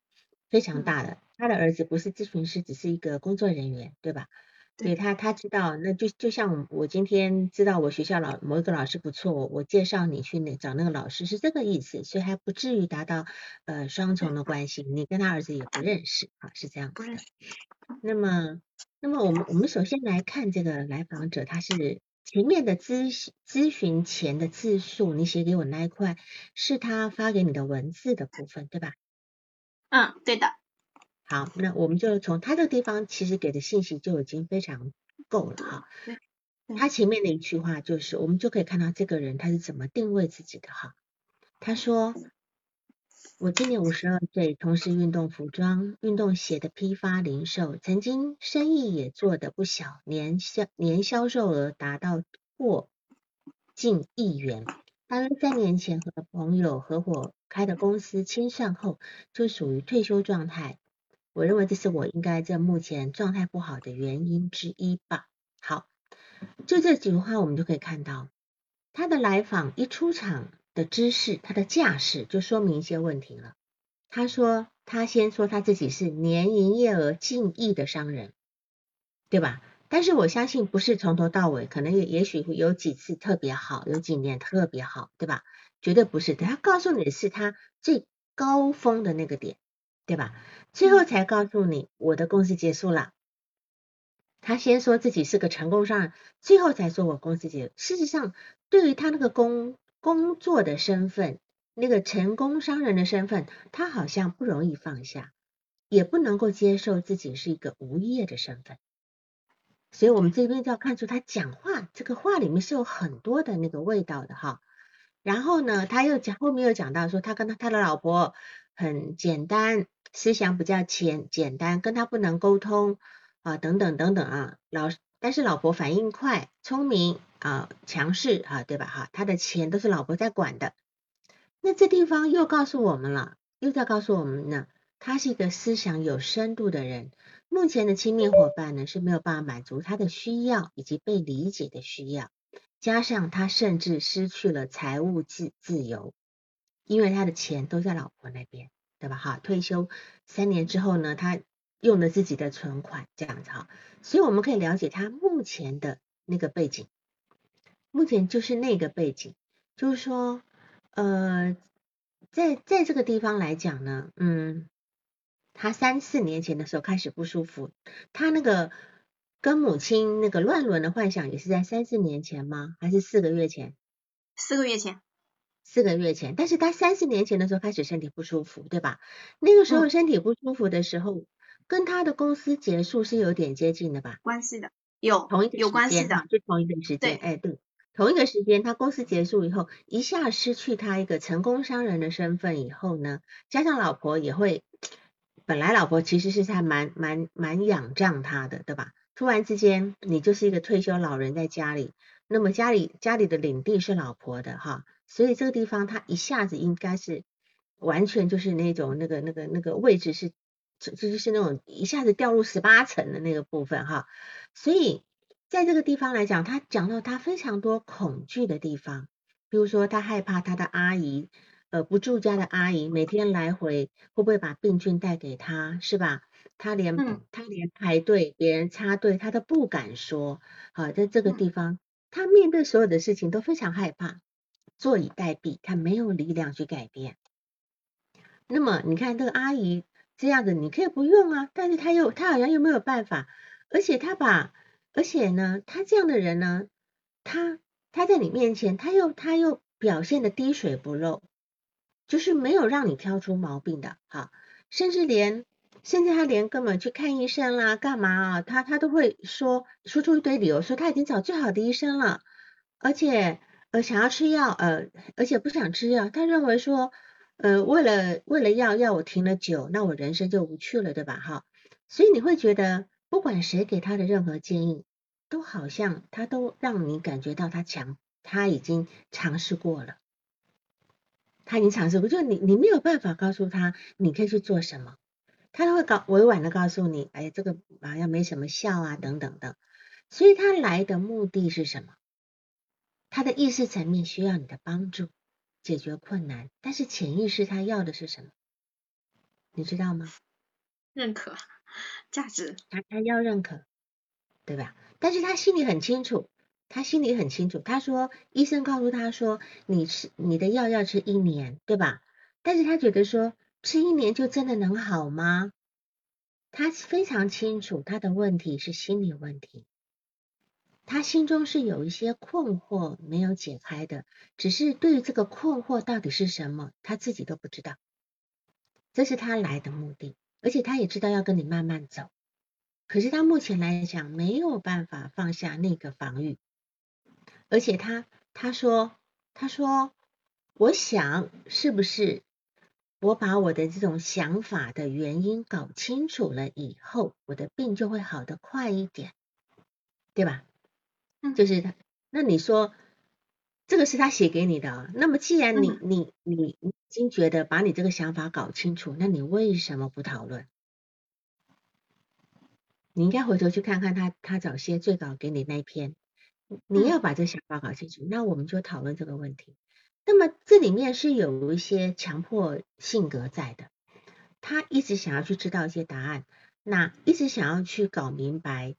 非常大的，他的儿子不是咨询师，只是一个工作人员，对吧？对他他知道，那就就像我今天知道我学校老某一个老师不错，我介绍你去那找那个老师是这个意思，所以还不至于达到呃双重的关系，你跟他儿子也不认识啊，是这样子的。那么。那么我们我们首先来看这个来访者，他是前面的咨咨询前的字数，你写给我那一块是他发给你的文字的部分，对吧？嗯，对的。好，那我们就从他这个地方其实给的信息就已经非常够了哈。他前面的一句话就是，我们就可以看到这个人他是怎么定位自己的哈。他说。我今年五十二岁，从事运动服装、运动鞋的批发零售，曾经生意也做得不小，年销年销售额达到过近亿元。大约三年前和朋友合伙开的公司清算后，就属于退休状态。我认为这是我应该在目前状态不好的原因之一吧。好，就这几句话，我们就可以看到他的来访一出场。的知识，他的架势就说明一些问题了。他说，他先说他自己是年营业额近亿的商人，对吧？但是我相信不是从头到尾，可能也也许会有几次特别好，有几年特别好，对吧？绝对不是。他告诉你的是他最高峰的那个点，对吧？最后才告诉你我的公司结束了。他先说自己是个成功商人，最后才说我公司结束。事实上，对于他那个工工作的身份，那个成功商人的身份，他好像不容易放下，也不能够接受自己是一个无业的身份。所以，我们这边就要看出他讲话这个话里面是有很多的那个味道的哈。然后呢，他又讲后面又讲到说，他跟他他的老婆很简单，思想比较简简单，跟他不能沟通。啊，等等等等啊，老但是老婆反应快、聪明啊、强势啊，对吧？哈，他的钱都是老婆在管的。那这地方又告诉我们了，又在告诉我们呢，他是一个思想有深度的人。目前的亲密伙伴呢是没有办法满足他的需要以及被理解的需要，加上他甚至失去了财务自自由，因为他的钱都在老婆那边，对吧？哈，退休三年之后呢，他。用了自己的存款这样子哈，所以我们可以了解他目前的那个背景，目前就是那个背景，就是说，呃，在在这个地方来讲呢，嗯，他三四年前的时候开始不舒服，他那个跟母亲那个乱伦的幻想也是在三四年前吗？还是四个月前？四个月前，四个月前，但是他三四年前的时候开始身体不舒服，对吧？那个时候身体不舒服的时候。跟他的公司结束是有点接近的吧？关系的，有同一个有关系的，就同一个时间。哎，对，同一个时间，他公司结束以后，一下失去他一个成功商人的身份以后呢，加上老婆也会，本来老婆其实是他蛮蛮蛮仰仗他的，对吧？突然之间，你就是一个退休老人在家里，那么家里家里的领地是老婆的哈，所以这个地方他一下子应该是完全就是那种那个那个那个位置是。这这就是那种一下子掉入十八层的那个部分哈，所以在这个地方来讲，他讲到他非常多恐惧的地方，比如说他害怕他的阿姨，呃不住家的阿姨每天来回会不会把病菌带给他，是吧？他连他连排队别人插队他都不敢说，好，在这个地方他面对所有的事情都非常害怕，坐以待毙，他没有力量去改变。那么你看这个阿姨。这样子你可以不用啊，但是他又他好像又没有办法，而且他把，而且呢，他这样的人呢，他他在你面前，他又他又表现的滴水不漏，就是没有让你挑出毛病的哈，甚至连甚至他连根本去看医生啦，干嘛啊，他他都会说说出一堆理由，说他已经找最好的医生了，而且呃想要吃药，呃而且不想吃药，他认为说。呃，为了为了要要我停了酒，那我人生就无趣了，对吧？哈，所以你会觉得，不管谁给他的任何建议，都好像他都让你感觉到他强，他已经尝试过了，他已经尝试过，就你你没有办法告诉他你可以去做什么，他都会告委婉的告诉你，哎，这个好像没什么效啊，等等的。所以他来的目的是什么？他的意识层面需要你的帮助。解决困难，但是潜意识他要的是什么？你知道吗？认可，价值，他他要认可，对吧？但是他心里很清楚，他心里很清楚。他说，医生告诉他说，你吃你的药要吃一年，对吧？但是他觉得说，吃一年就真的能好吗？他非常清楚，他的问题是心理问题。他心中是有一些困惑没有解开的，只是对于这个困惑到底是什么，他自己都不知道。这是他来的目的，而且他也知道要跟你慢慢走。可是他目前来讲没有办法放下那个防御，而且他他说他说，我想是不是我把我的这种想法的原因搞清楚了以后，我的病就会好得快一点，对吧？就是他，那你说这个是他写给你的，那么既然你你你已经觉得把你这个想法搞清楚，那你为什么不讨论？你应该回头去看看他他早些最早给你那一篇，你要把这个想法搞清楚，那我们就讨论这个问题。那么这里面是有一些强迫性格在的，他一直想要去知道一些答案，那一直想要去搞明白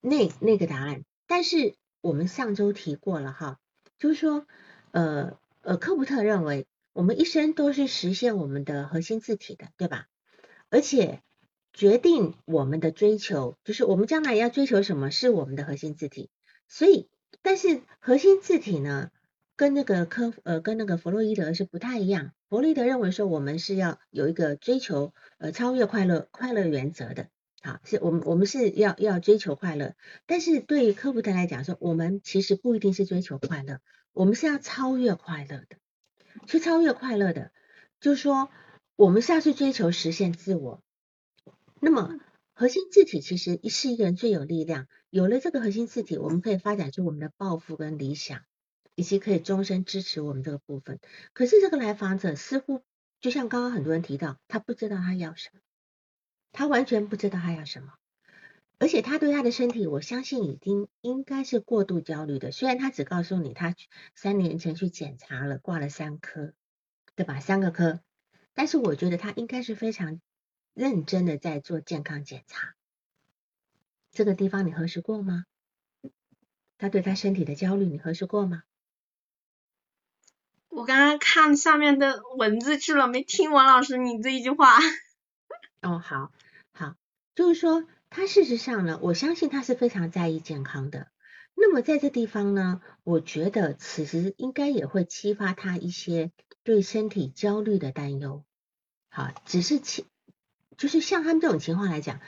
那那个答案。但是我们上周提过了哈，就是说，呃呃，科普特认为我们一生都是实现我们的核心字体的，对吧？而且决定我们的追求，就是我们将来要追求什么是我们的核心字体。所以，但是核心字体呢，跟那个科呃跟那个弗洛伊德是不太一样。弗洛伊德认为说，我们是要有一个追求呃超越快乐快乐原则的。好，是我们我们是要要追求快乐，但是对于科普特来讲说，我们其实不一定是追求快乐，我们是要超越快乐的，去超越快乐的，就是说我们是要去追求实现自我。那么核心字体其实是一个人最有力量，有了这个核心字体，我们可以发展出我们的抱负跟理想，以及可以终身支持我们这个部分。可是这个来访者似乎就像刚刚很多人提到，他不知道他要什么。他完全不知道他要什么，而且他对他的身体，我相信已经应该是过度焦虑的。虽然他只告诉你他三年前去检查了，挂了三科，对吧？三个科，但是我觉得他应该是非常认真的在做健康检查。这个地方你核实过吗？他对他身体的焦虑，你核实过吗？我刚刚看下面的文字去了，没听王老师你这一句话。哦，好。就是说，他事实上呢，我相信他是非常在意健康的。那么在这地方呢，我觉得此时应该也会激发他一些对身体焦虑的担忧。好，只是其就是像他们这种情况来讲，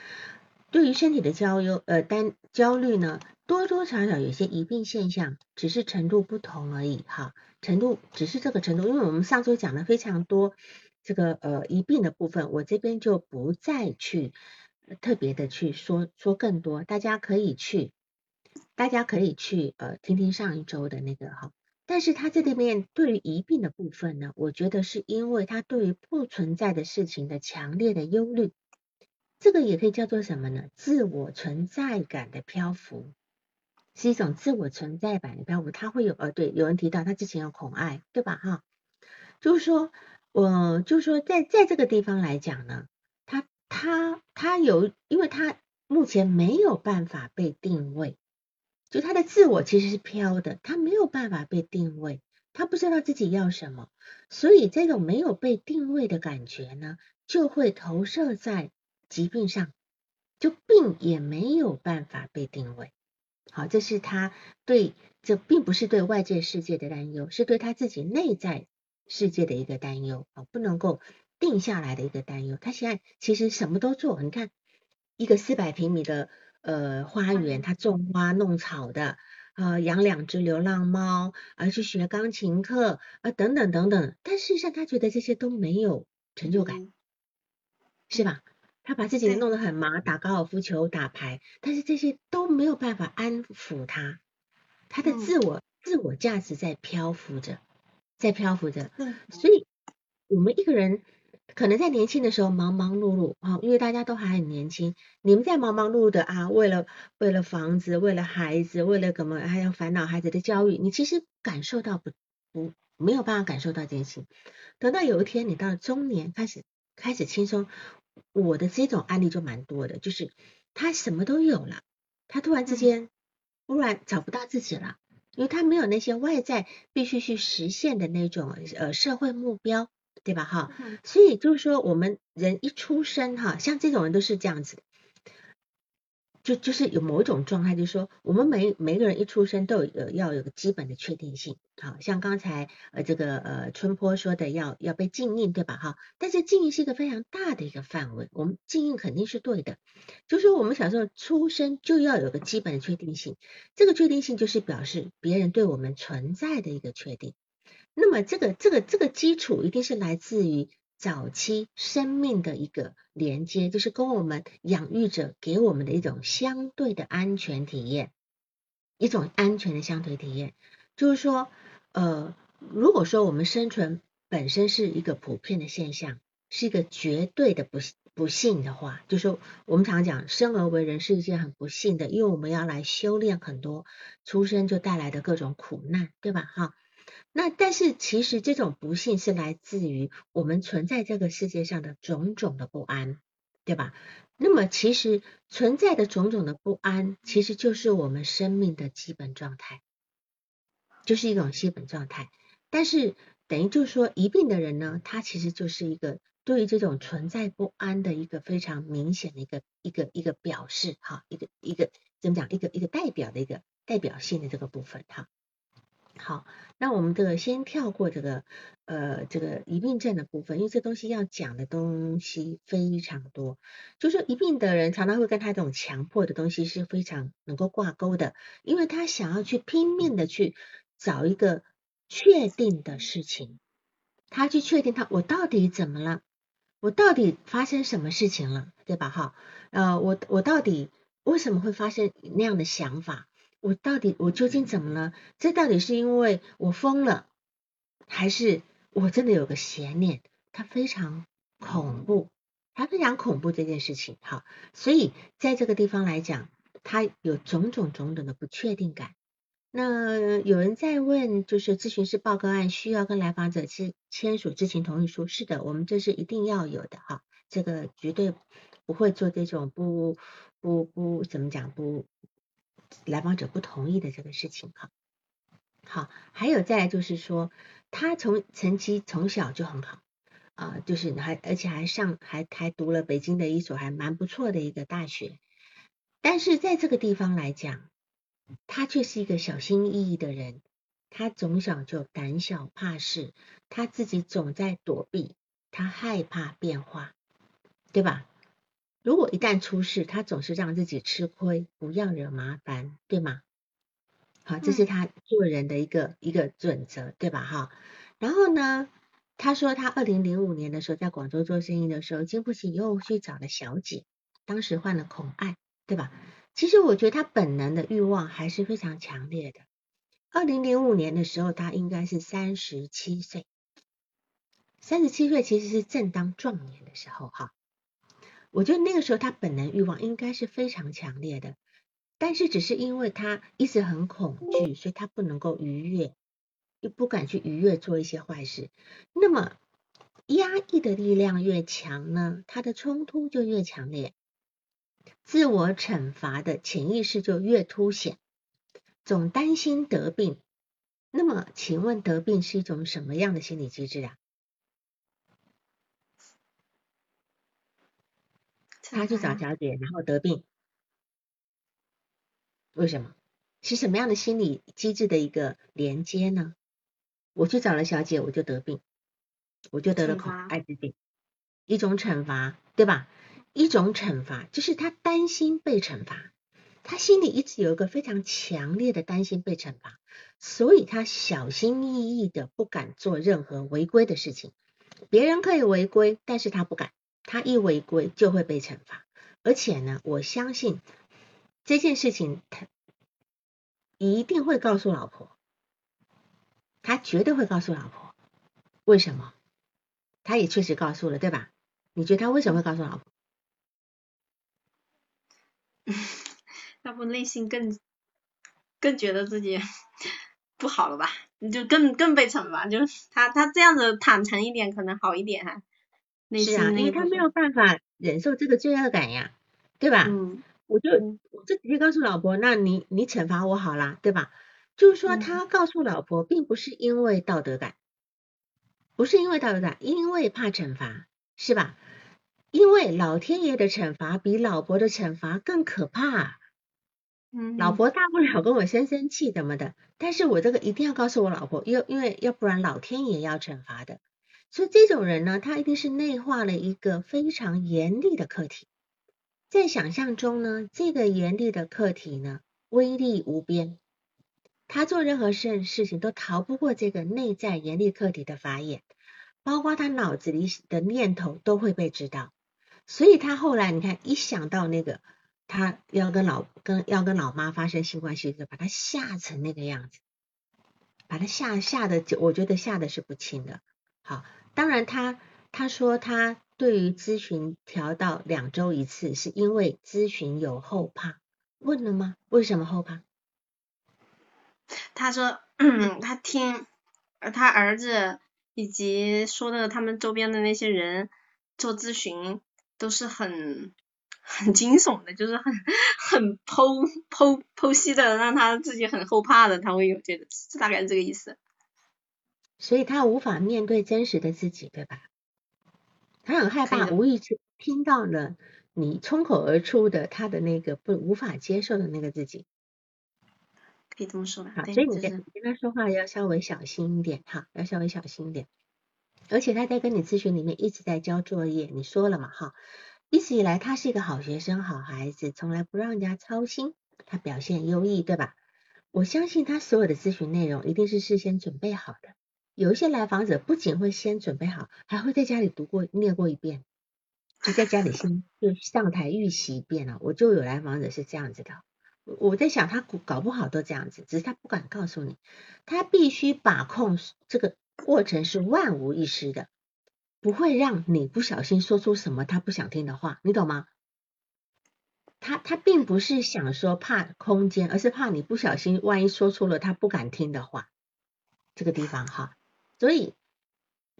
对于身体的焦忧呃担焦虑呢，多多少少有些疑病现象，只是程度不同而已。哈，程度只是这个程度，因为我们上周讲了非常多。这个呃疑病的部分，我这边就不再去特别的去说说更多，大家可以去，大家可以去呃听听上一周的那个哈。但是他这里面对于疑病的部分呢，我觉得是因为他对于不存在的事情的强烈的忧虑，这个也可以叫做什么呢？自我存在感的漂浮，是一种自我存在感的漂浮。他会有呃对，有人提到他之前有恐爱，对吧哈？就是说。我就说，在在这个地方来讲呢，他他有，因为他目前没有办法被定位，就他的自我其实是飘的，他没有办法被定位，他不知道自己要什么，所以这种没有被定位的感觉呢，就会投射在疾病上，就病也没有办法被定位。好，这是他对这并不是对外界世界的担忧，是对他自己内在。世界的一个担忧啊，不能够定下来的一个担忧。他现在其实什么都做，你看一个四百平米的呃花园，他种花弄草的，呃养两只流浪猫，而去学钢琴课啊等等等等。但事实上他觉得这些都没有成就感，是吧？他把自己弄得很忙，打高尔夫球、打牌，但是这些都没有办法安抚他，他的自我自我价值在漂浮着。在漂浮着，所以我们一个人可能在年轻的时候忙忙碌碌啊，因为大家都还很年轻。你们在忙忙碌碌的啊，为了为了房子，为了孩子，为了什么还要烦恼孩子的教育，你其实感受到不不没有办法感受到这件事情。等到有一天你到了中年，开始开始轻松，我的这种案例就蛮多的，就是他什么都有了，他突然之间忽然找不到自己了。因为他没有那些外在必须去实现的那种呃社会目标，对吧哈？所以就是说，我们人一出生哈，像这种人都是这样子。就就是有某一种状态，就是说，我们每每个人一出生都有呃要有个基本的确定性，好像刚才呃这个呃春坡说的要要被禁印，对吧哈？但是禁印是一个非常大的一个范围，我们禁印肯定是对的，就是说我们小时候出生就要有个基本的确定性，这个确定性就是表示别人对我们存在的一个确定，那么这个这个这个基础一定是来自于。早期生命的一个连接，就是跟我们养育者给我们的一种相对的安全体验，一种安全的相对体验。就是说，呃，如果说我们生存本身是一个普遍的现象，是一个绝对的不不幸的话，就是说我们常讲生而为人是一件很不幸的，因为我们要来修炼很多出生就带来的各种苦难，对吧？哈。那但是其实这种不幸是来自于我们存在这个世界上的种种的不安，对吧？那么其实存在的种种的不安，其实就是我们生命的基本状态，就是一种基本状态。但是等于就是说，一病的人呢，他其实就是一个对于这种存在不安的一个非常明显的一个一个一个表示哈，一个一个怎么讲，一个一个代表的一个代表性的这个部分哈。好，那我们这个先跳过这个呃这个疑病症的部分，因为这东西要讲的东西非常多。就是疑病的人常常会跟他这种强迫的东西是非常能够挂钩的，因为他想要去拼命的去找一个确定的事情，他去确定他我到底怎么了，我到底发生什么事情了，对吧？哈，呃，我我到底为什么会发生那样的想法？我到底我究竟怎么了？这到底是因为我疯了，还是我真的有个邪念？它非常恐怖，它非常恐怖这件事情。好，所以在这个地方来讲，它有种种种种的不确定感。那有人在问，就是咨询师报告案需要跟来访者签签署知情同意书？是的，我们这是一定要有的哈，这个绝对不会做这种不不不怎么讲不。来访者不同意的这个事情，哈，好，还有再就是说，他从成绩从小就很好啊，就是还而且还上还还读了北京的一所还蛮不错的一个大学，但是在这个地方来讲，他却是一个小心翼翼的人，他从小就胆小怕事，他自己总在躲避，他害怕变化，对吧？如果一旦出事，他总是让自己吃亏，不要惹麻烦，对吗？好，这是他做人的一个一个准则，对吧？哈，然后呢，他说他二零零五年的时候在广州做生意的时候，经不起又去找了小姐，当时患了恐爱，对吧？其实我觉得他本能的欲望还是非常强烈的。二零零五年的时候，他应该是三十七岁，三十七岁其实是正当壮年的时候，哈。我觉得那个时候他本能欲望应该是非常强烈的，但是只是因为他一直很恐惧，所以他不能够逾越，又不敢去逾越做一些坏事。那么压抑的力量越强呢，他的冲突就越强烈，自我惩罚的潜意识就越凸显，总担心得病。那么请问得病是一种什么样的心理机制啊？他去找小姐，然后得病，为什么？是什么样的心理机制的一个连接呢？我去找了小姐，我就得病，我就得了恐艾滋病，一种惩罚，对吧？一种惩罚就是他担心被惩罚，他心里一直有一个非常强烈的担心被惩罚，所以他小心翼翼的不敢做任何违规的事情。别人可以违规，但是他不敢。他一违规就会被惩罚，而且呢，我相信这件事情他一定会告诉老婆，他绝对会告诉老婆。为什么？他也确实告诉了，对吧？你觉得他为什么会告诉老婆？要不内心更更觉得自己不好了吧？你就更更被惩罚，就是他他这样子坦诚一点可能好一点哈。是啊，因为他没有办法忍受这个罪恶感呀，对吧？嗯，我就我就直接告诉老婆，那你你惩罚我好了，对吧？就是说他告诉老婆，并不是因为道德感，不是因为道德感，因为怕惩罚，是吧？因为老天爷的惩罚比老婆的惩罚更可怕。嗯，老婆大不了跟我生生气怎么的，但是我这个一定要告诉我老婆，因因为要不然老天爷要惩罚的。所以这种人呢，他一定是内化了一个非常严厉的课题，在想象中呢，这个严厉的课题呢，威力无边，他做任何事事情都逃不过这个内在严厉课题的法眼，包括他脑子里的念头都会被知道，所以他后来你看，一想到那个他要跟老跟要跟老妈发生性关系，就把他吓成那个样子，把他吓吓的，就我觉得吓的是不轻的，好。当然，他他说他对于咨询调到两周一次，是因为咨询有后怕。问了吗？为什么后怕？他说他听他儿子以及说的他们周边的那些人做咨询都是很很惊悚的，就是很很剖剖剖析的，让他自己很后怕的，他会有这个，大概是这个意思。所以他无法面对真实的自己，对吧？他很害怕无意之听到了你冲口而出的他的那个不无法接受的那个自己。可以这么说吧好，，所以你就是跟你跟他说话要稍微小心一点哈，要稍微小心一点。而且他在跟你咨询里面一直在交作业，你说了嘛哈，一直以来他是一个好学生、好孩子，从来不让人家操心，他表现优异，对吧？我相信他所有的咨询内容一定是事先准备好的。有一些来访者不仅会先准备好，还会在家里读过、念过一遍，就在家里先就上台预习一遍了。我就有来访者是这样子的，我在想他搞不好都这样子，只是他不敢告诉你，他必须把控这个过程是万无一失的，不会让你不小心说出什么他不想听的话，你懂吗？他他并不是想说怕空间，而是怕你不小心万一说出了他不敢听的话，这个地方哈，所以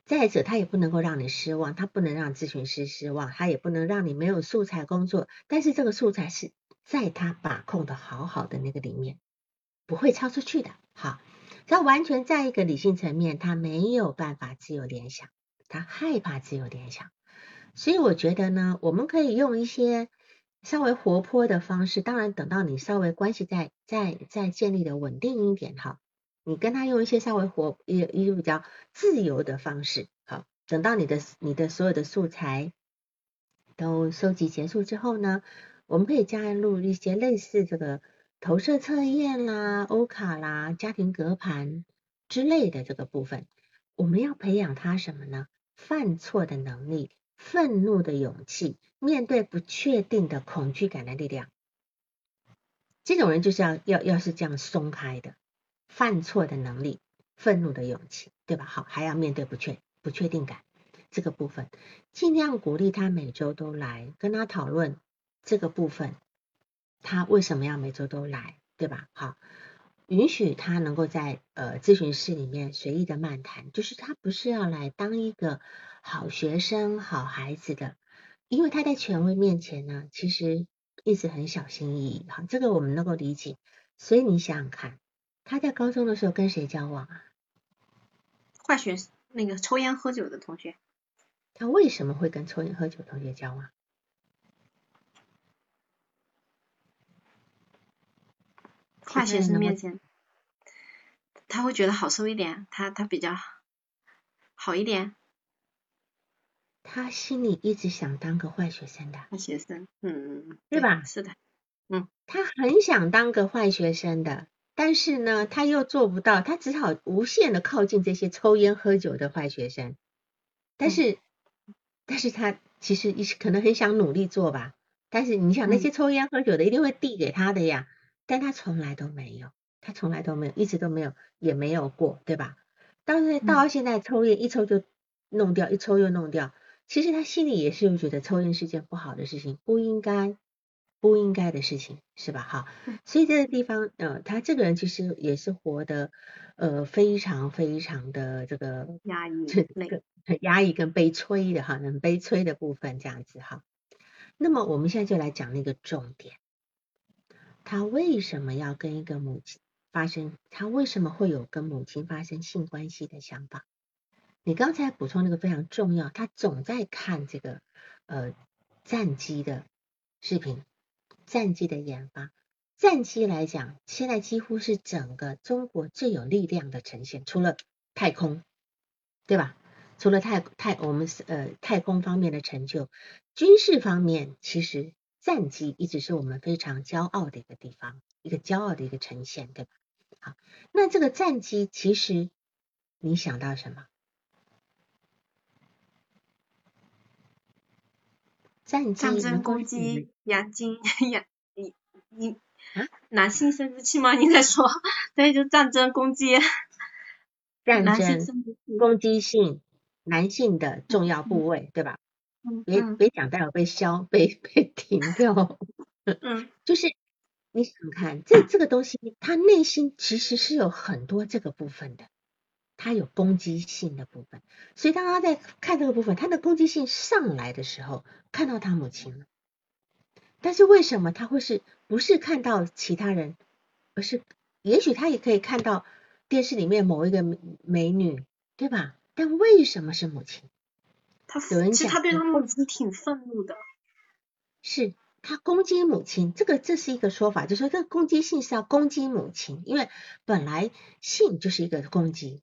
再者他也不能够让你失望，他不能让咨询师失望，他也不能让你没有素材工作，但是这个素材是在他把控的好好的那个里面，不会超出去的。好，他完全在一个理性层面，他没有办法自由联想，他害怕自由联想，所以我觉得呢，我们可以用一些稍微活泼的方式，当然等到你稍微关系再再再建立的稳定一点哈，你跟他用一些稍微活一一个比较自由的方式，好，等到你的你的所有的素材都收集结束之后呢，我们可以加入一些类似这个投射测验啦、欧卡啦、家庭隔盘之类的这个部分，我们要培养他什么呢？犯错的能力、愤怒的勇气、面对不确定的恐惧感的力量。这种人就是要要要是这样松开的，犯错的能力、愤怒的勇气，对吧？好，还要面对不确不确定感这个部分，尽量鼓励他每周都来跟他讨论这个部分，他为什么要每周都来，对吧？好，允许他能够在呃咨询室里面随意的漫谈，就是他不是要来当一个好学生、好孩子的，因为他在权威面前呢，其实一直很小心翼翼，哈，这个我们能够理解。所以你想想看，他在高中的时候跟谁交往啊？坏学那个抽烟喝酒的同学，他为什么会跟抽烟喝酒同学交往？坏学生面前，他会觉得好受一点，他他比较好一点。他心里一直想当个坏学生的，坏学生，嗯嗯，对吧是的，嗯他很想当个坏学生的，但是呢，他又做不到，他只好无限的靠近这些抽烟喝酒的坏学生。但是，但是他其实一可能很想努力做吧。但是你想，那些抽烟喝酒的一定会递给他的呀，但他从来都没有，他从来都没有，一直都没有，也没有过，对吧？到现到现在抽烟一抽就弄掉，一抽又弄掉。其实他心里也是会觉得抽烟是件不好的事情，不应该，不应该的事情，是吧？哈，所以这个地方，呃，他这个人其实也是活得，呃，非常非常的这个压抑这个很压抑跟悲催的哈，很悲催的部分这样子哈。那么我们现在就来讲那个重点，他为什么要跟一个母亲发生？他为什么会有跟母亲发生性关系的想法？你刚才补充那个非常重要，他总在看这个呃战机的视频，战机的研发。战机来讲，现在几乎是整个中国最有力量的呈现，除了太空，对吧？除了太太我们是呃太空方面的成就，军事方面其实战机一直是我们非常骄傲的一个地方，一个骄傲的一个呈现，对吧？好，那这个战机其实你想到什么？战战争攻击阳精阳你你啊男性生殖器吗？你在说？对，就战争攻击 战争。攻击性男性的重要部位，对吧？嗯别嗯别讲待会被消被被停掉，嗯 就是你想想看，这这个东西，他内心其实是有很多这个部分的，他有攻击性的部分，所以当他在看这个部分，他的攻击性上来的时候，看到他母亲了，但是为什么他会是不是看到其他人，而是也许他也可以看到电视里面某一个美美女，对吧？但为什么是母亲？他有人其实他对他母亲挺愤怒的。是他攻击母亲，这个这是一个说法，就是说这个攻击性是要攻击母亲，因为本来性就是一个攻击，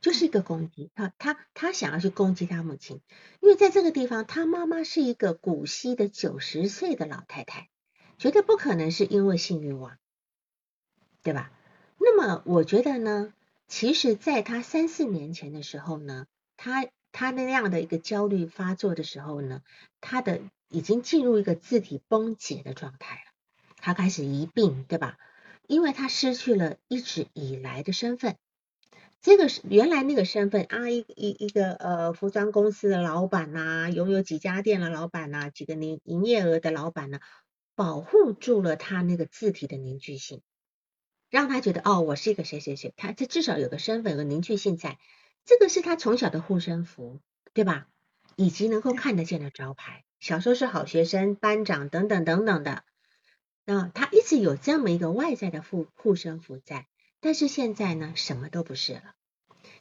就是一个攻击。他他他想要去攻击他母亲，因为在这个地方，他妈妈是一个古稀的九十岁的老太太，绝对不可能是因为性欲望，对吧？那么我觉得呢，其实在他三四年前的时候呢，他他那样的一个焦虑发作的时候呢，他的已经进入一个字体崩解的状态了，他开始疑病，对吧？因为他失去了一直以来的身份，这个是原来那个身份啊，一一一个呃服装公司的老板呐，拥有几家店的老板呐，几个年营业额的老板呢，保护住了他那个字体的凝聚性。让他觉得哦，我是一个谁谁谁，他这至少有个身份，有个凝聚性在，这个是他从小的护身符，对吧？以及能够看得见的招牌，小时候是好学生、班长等等等等的，那他一直有这么一个外在的护护身符在，但是现在呢，什么都不是了，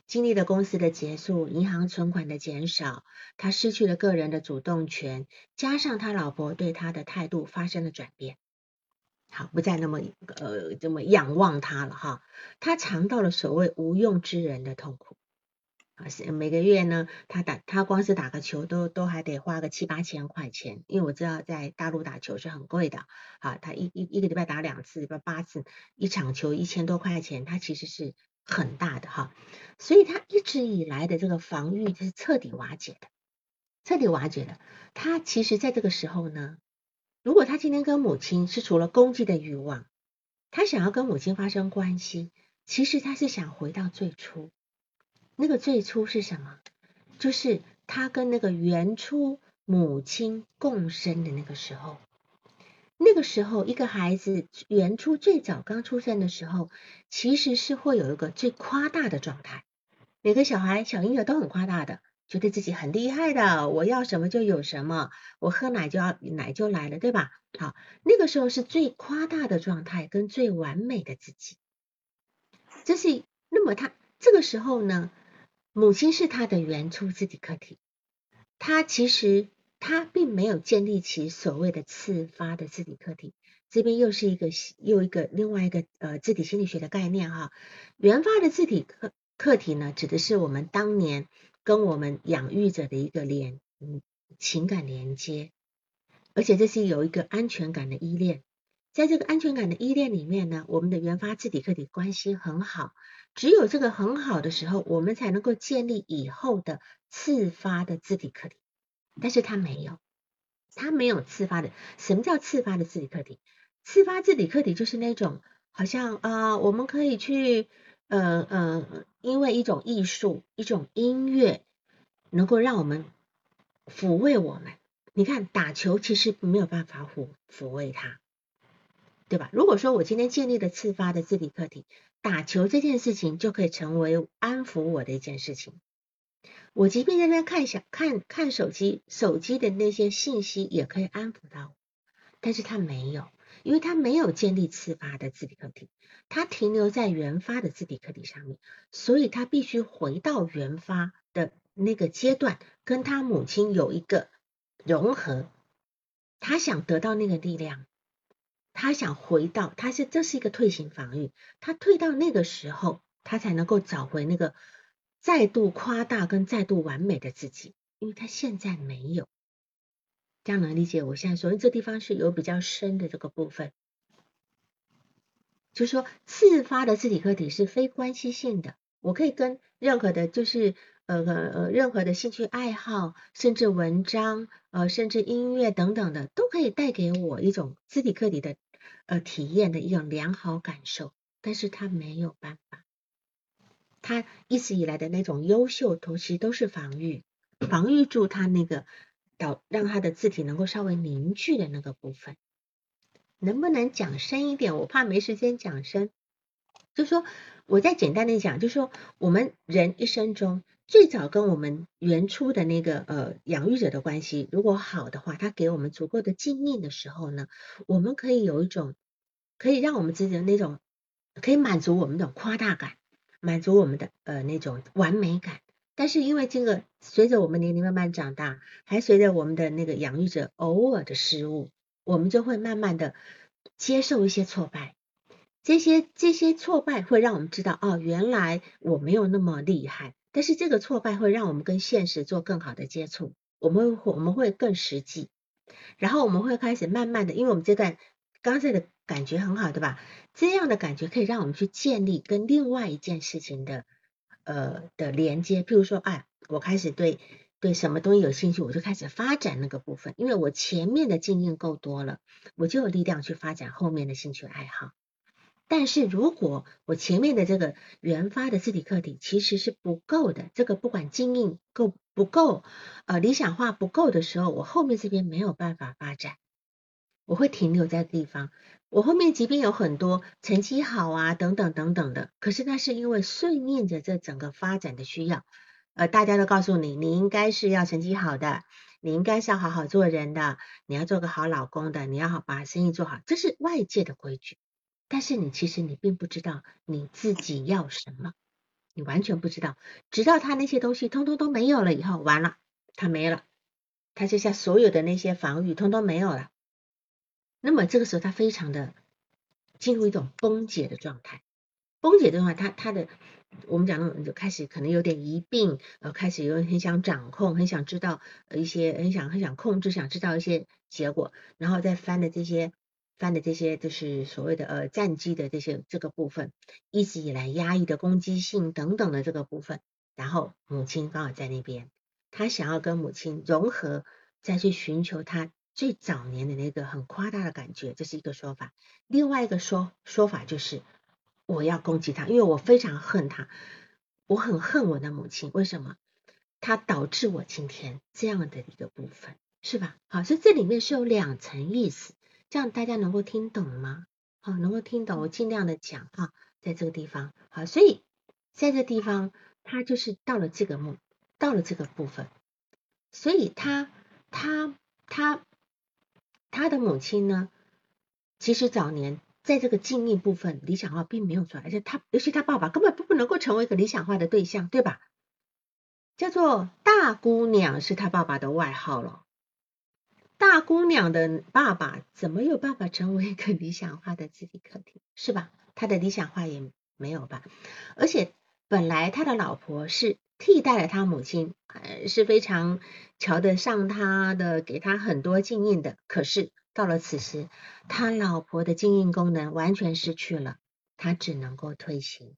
经历了公司的结束，银行存款的减少，他失去了个人的主动权，加上他老婆对他的态度发生了转变。好，不再那么呃这么仰望他了哈，他尝到了所谓无用之人的痛苦，啊，是每个月呢，他打他光是打个球都都还得花个七八千块钱，因为我知道在大陆打球是很贵的啊，他一一一个礼拜打两次，礼拜八次，一场球一千多块钱，他其实是很大的哈，所以他一直以来的这个防御是彻底瓦解的，彻底瓦解的，他其实在这个时候呢。如果他今天跟母亲是除了攻击的欲望，他想要跟母亲发生关系，其实他是想回到最初。那个最初是什么？就是他跟那个原初母亲共生的那个时候。那个时候，一个孩子原初最早刚出生的时候，其实是会有一个最夸大的状态。每个小孩、小婴儿都很夸大的。觉得自己很厉害的，我要什么就有什么，我喝奶就要奶就来了，对吧？好，那个时候是最夸大的状态跟最完美的自己。这是那么他这个时候呢，母亲是他的原初自体客体，他其实他并没有建立起所谓的次发的自体客体。这边又是一个又一个另外一个呃自体心理学的概念哈，原发的自体客客体呢，指的是我们当年。跟我们养育者的一个连嗯情感连接，而且这是有一个安全感的依恋，在这个安全感的依恋里面呢，我们的原发自体客体关系很好，只有这个很好的时候，我们才能够建立以后的次发的自体客体，但是他没有，他没有次发的。什么叫次发的自体客体？次发自体客体就是那种好像啊，我们可以去。呃呃，因为一种艺术，一种音乐，能够让我们抚慰我们。你看，打球其实没有办法抚抚慰他，对吧？如果说我今天建立了次发的自体客体，打球这件事情就可以成为安抚我的一件事情。我即便在那看小看看手机，手机的那些信息也可以安抚到我，但是他没有。因为他没有建立次发的自体课题，他停留在原发的自体课题上面，所以他必须回到原发的那个阶段，跟他母亲有一个融合。他想得到那个力量，他想回到，他是这是一个退行防御，他退到那个时候，他才能够找回那个再度夸大跟再度完美的自己，因为他现在没有。这样能理解我现在说，因为这地方是有比较深的这个部分，就是说自发的自体客体是非关系性的，我可以跟任何的，就是呃呃任何的兴趣爱好，甚至文章，呃甚至音乐等等的，都可以带给我一种自体客体的呃体验的一种良好感受，但是他没有办法，他一直以来的那种优秀，其实都是防御，防御住他那个。导让他的字体能够稍微凝聚的那个部分，能不能讲深一点？我怕没时间讲深。就说我再简单的讲，就说我们人一生中最早跟我们原初的那个呃养育者的关系，如果好的话，他给我们足够的静谧的时候呢，我们可以有一种可以让我们自己的那种可以满足我们的夸大感，满足我们的呃那种完美感，但是因为这个随着我们年龄慢慢长大，还随着我们的那个养育者偶尔的失误，我们就会慢慢的接受一些挫败。这些这些挫败会让我们知道，哦，原来我没有那么厉害。但是这个挫败会让我们跟现实做更好的接触，我们会我们会更实际，然后我们会开始慢慢的，因为我们这段刚才的感觉很好，对吧？这样的感觉可以让我们去建立跟另外一件事情的呃的连接，譬如说，哎，我开始对对什么东西有兴趣，我就开始发展那个部分，因为我前面的经验够多了，我就有力量去发展后面的兴趣爱好。但是如果我前面的这个原发的字体课题其实是不够的，这个不管经验够不够，呃，理想化不够的时候，我后面这边没有办法发展，我会停留在地方。我后面即便有很多成绩好啊，等等等等的，可是那是因为顺应着这整个发展的需要，呃，大家都告诉你，你应该是要成绩好的，你应该是要好好做人的，你要做个好老公的，你要好把生意做好，这是外界的规矩。但是你其实你并不知道你自己要什么，你完全不知道，直到他那些东西通通都没有了以后，完了，他没了，他就像所有的那些防御通通没有了，那么这个时候他非常的进入一种崩解的状态，崩解的话，他他的我们讲那种就开始可能有点疑病，呃，开始有很想掌控，很想知道一些，很想很想控制，想知道一些结果，然后再翻的这些。翻的这些就是所谓的呃战机的这些这个部分，一直以来压抑的攻击性等等的这个部分，然后母亲刚好在那边，他想要跟母亲融合，再去寻求他最早年的那个很夸大的感觉，这是一个说法。另外一个说说法就是我要攻击他，因为我非常恨他，我很恨我的母亲，为什么？他导致我今天这样的一个部分，是吧？好，所以这里面是有两层意思。这样大家能够听懂吗？好，能够听懂，我尽量的讲啊，在这个地方，好，所以在这地方，他就是到了这个目，到了这个部分，所以他他他他的母亲呢，其实早年在这个静谧部分理想化并没有出来，而且他，尤其他爸爸根本不不能够成为一个理想化的对象，对吧？叫做大姑娘是他爸爸的外号了。大姑娘的爸爸怎么有办法成为一个理想化的自己客厅，是吧？他的理想化也没有吧？而且本来他的老婆是替代了他母亲，呃是非常瞧得上他的，给他很多经验的。可是到了此时，他老婆的经验功能完全失去了，他只能够退行。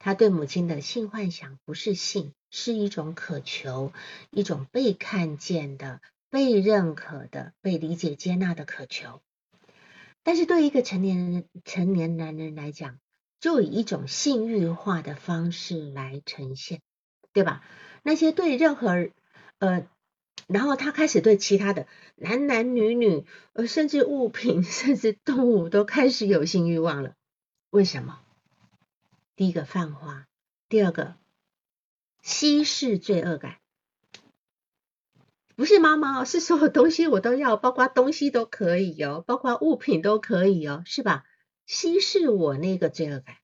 他对母亲的性幻想不是性，是一种渴求，一种被看见的。被认可的、被理解、接纳的渴求，但是对一个成年人、成年男人来讲，就以一种性欲化的方式来呈现，对吧？那些对任何呃，然后他开始对其他的男男女女，呃，甚至物品、甚至动物都开始有性欲望了。为什么？第一个泛化，第二个稀释罪恶感。不是妈妈哦，是所有东西我都要，包括东西都可以哦，包括物品都可以哦，是吧？稀释我那个罪恶感，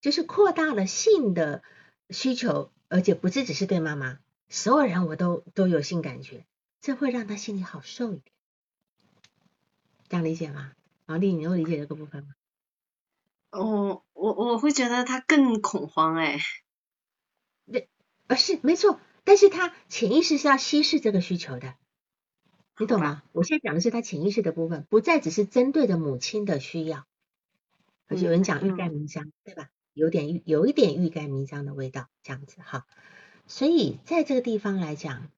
就是扩大了性的需求，而且不是只是对妈妈，所有人我都都有性感觉，这会让他心里好受一点，这样理解吗？王丽，你能理解这个部分吗？哦我我会觉得他更恐慌哎，对，啊是没错。但是他潜意识是要稀释这个需求的，你懂吗？我现在讲的是他潜意识的部分，不再只是针对着母亲的需要。而且有人讲欲盖弥彰，对吧？有点欲，有一点欲盖弥彰的味道，这样子哈。所以在这个地方来讲，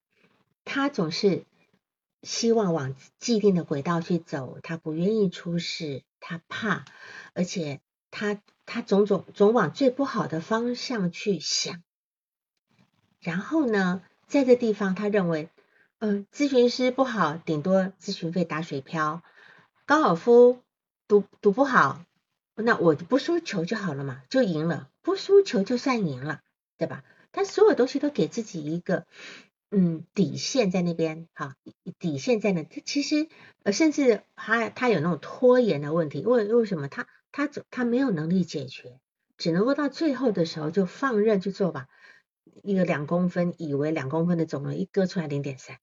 他总是希望往既定的轨道去走，他不愿意出事，他怕，而且他他总总总往最不好的方向去想。然后呢，在这地方，他认为，嗯，咨询师不好，顶多咨询费打水漂；高尔夫赌赌不好，那我不输球就好了嘛，就赢了，不输球就算赢了，对吧？他所有东西都给自己一个，嗯，底线在那边，哈，底线在那。他其实，呃，甚至他他有那种拖延的问题，为为什么？他他他没有能力解决，只能够到最后的时候就放任去做吧。一个两公分，以为两公分的肿瘤一割出来零点三，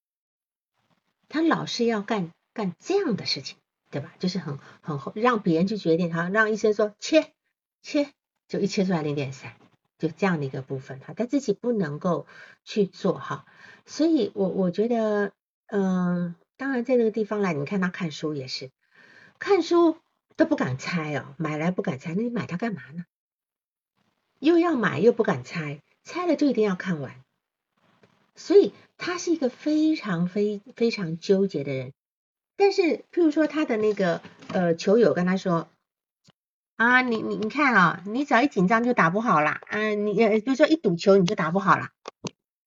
他老是要干干这样的事情，对吧？就是很很让别人去决定，好让医生说切切，就一切出来零点三，就这样的一个部分，哈，他自己不能够去做哈，所以我我觉得，嗯，当然在那个地方来，你看他看书也是，看书都不敢拆哦，买来不敢拆，那你买它干嘛呢？又要买又不敢拆，猜了就一定要看完，所以他是一个非常非非常纠结的人。但是，譬如说他的那个呃球友跟他说啊，你你你看啊，你只要一紧张就打不好啦，嗯，你比如说一赌球你就打不好啦，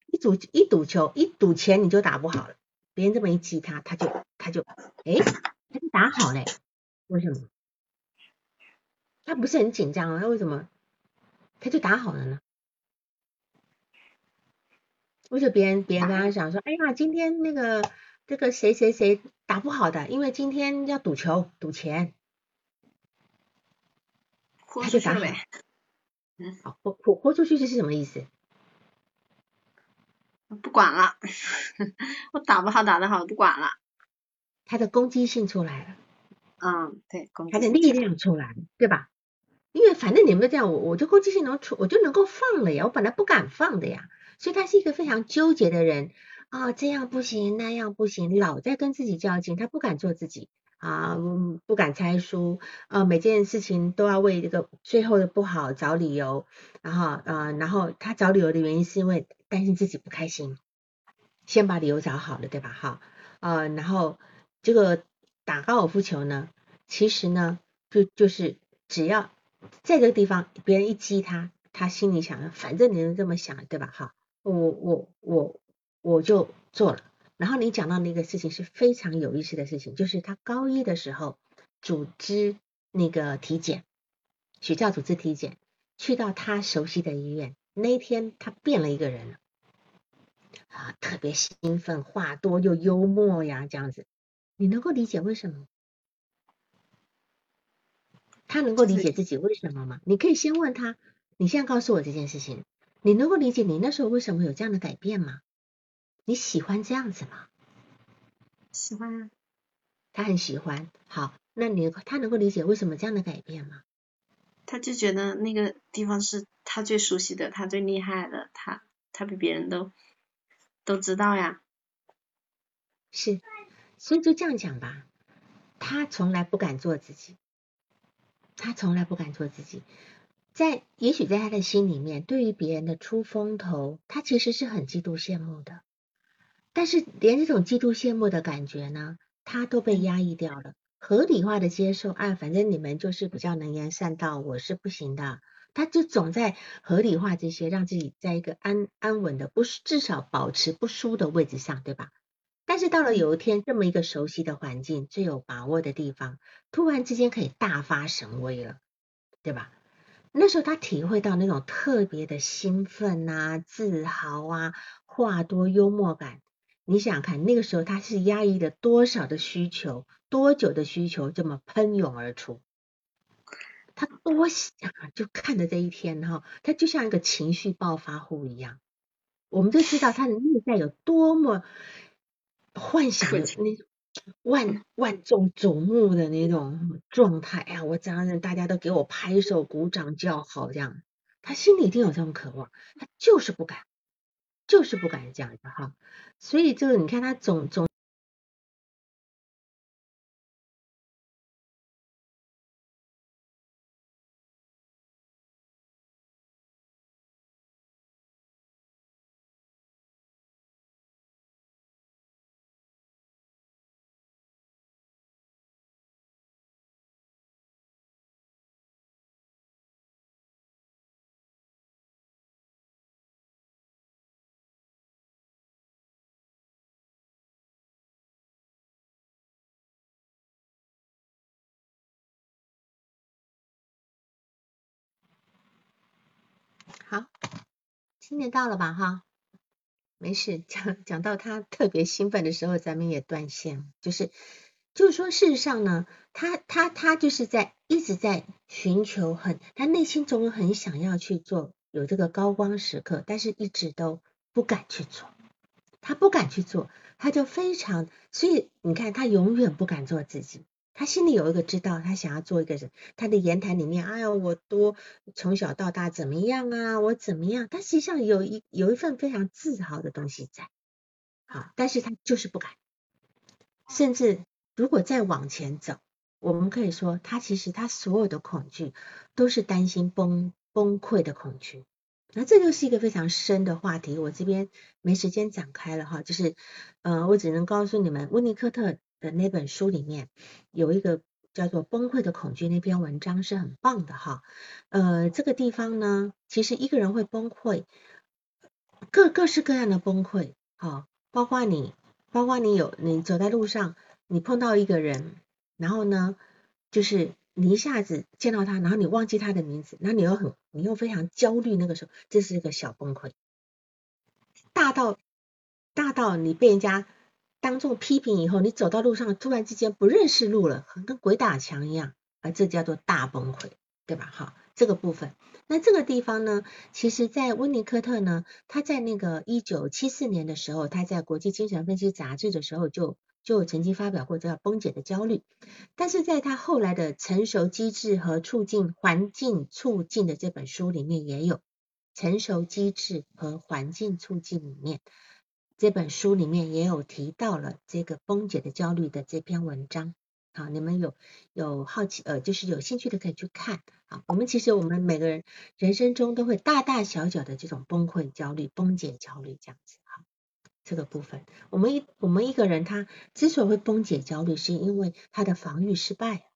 一赌一赌球一赌钱你就打不好了。别人这么一激他，他就他就哎，他就打好嘞，为什么？他不是很紧张啊，他为什么？他就打好了呢。或者别人别人跟他讲说，哎呀，今天那个这个谁谁谁打不好的，因为今天要赌球赌钱，他就打好。好，豁豁豁出去这是什么意思？不管了，我打不好打得好不管了。他的攻击性出来了。嗯，对，他的力量出来了，对吧？因为反正你们这样，我我就攻击性能出，我就能够放了呀。我本来不敢放的呀，所以他是一个非常纠结的人啊，这样不行，那样不行，老在跟自己较劲，他不敢做自己啊，不敢猜输啊，每件事情都要为这个最后的不好找理由，然后啊，然后他找理由的原因是因为担心自己不开心，先把理由找好了，对吧？哈啊，然后这个打高尔夫球呢，其实呢，就就是只要。在这个地方，别人一激他，他心里想，反正你能这么想，对吧？哈，我我我我就做了。然后你讲到那个事情是非常有意思的事情，就是他高一的时候组织那个体检，学校组织体检，去到他熟悉的医院，那一天他变了一个人了，啊，特别兴奋，话多又幽默呀，这样子，你能够理解为什么？他能够理解自己为什么吗？你可以先问他，你现在告诉我这件事情，你能够理解你那时候为什么有这样的改变吗？你喜欢这样子吗？喜欢啊，他很喜欢。好，那你他能够理解为什么这样的改变吗？他就觉得那个地方是他最熟悉的，他最厉害的，他他比别人都都知道呀。是，所以就这样讲吧，他从来不敢做自己。他从来不敢做自己，在也许在他的心里面，对于别人的出风头，他其实是很嫉妒羡慕的。但是连这种嫉妒羡慕的感觉呢，他都被压抑掉了，合理化的接受，啊，反正你们就是比较能言善道，我是不行的。他就总在合理化这些，让自己在一个安安稳的，不至少保持不输的位置上，对吧？但是到了有一天，这么一个熟悉的环境、最有把握的地方，突然之间可以大发神威了，对吧？那时候他体会到那种特别的兴奋啊、自豪啊、话多幽默感。你想想看，那个时候他是压抑了多少的需求，多久的需求这么喷涌而出？他多想就看着这一天哈，他就像一个情绪暴发户一样。我们就知道他的内在有多么。幻想的那种万万众瞩目的那种状态呀，我这样子大家都给我拍手鼓掌叫好，这样他心里一定有这种渴望，他就是不敢，就是不敢这样的哈。所以这个你看他总总。听得到了吧？哈，没事，讲讲到他特别兴奋的时候，咱们也断线。就是，就是说，事实上呢，他他他就是在一直在寻求，很他内心总有很想要去做有这个高光时刻，但是一直都不敢去做。他不敢去做，他就非常，所以你看，他永远不敢做自己。他心里有一个知道，他想要做一个人。他的言谈里面，哎呀，我多从小到大怎么样啊，我怎么样？他实际上有一有一份非常自豪的东西在，好，但是他就是不敢。甚至如果再往前走，我们可以说，他其实他所有的恐惧都是担心崩崩溃的恐惧。那这就是一个非常深的话题，我这边没时间展开了哈，就是呃，我只能告诉你们，温尼科特的那本书里面有一个叫做《崩溃的恐惧》那篇文章是很棒的哈。呃，这个地方呢，其实一个人会崩溃，各各式各样的崩溃，哈，包括你，包括你有你走在路上，你碰到一个人，然后呢，就是。你一下子见到他，然后你忘记他的名字，然后你又很，你又非常焦虑。那个时候，这是一个小崩溃。大到大到你被人家当众批评以后，你走到路上突然之间不认识路了，跟鬼打墙一样，啊，这叫做大崩溃，对吧？好，这个部分。那这个地方呢，其实在温尼科特呢，他在那个一九七四年的时候，他在国际精神分析杂志的时候就。就曾经发表过叫崩解的焦虑，但是在他后来的成熟机制和促进环境促进的这本书里面也有成熟机制和环境促进里面这本书里面也有提到了这个崩解的焦虑的这篇文章。好，你们有有好奇呃，就是有兴趣的可以去看。好，我们其实我们每个人人生中都会大大小小的这种崩溃焦虑、崩解焦虑这样子。这个部分，我们一我们一个人他之所以会崩解焦虑，是因为他的防御失败，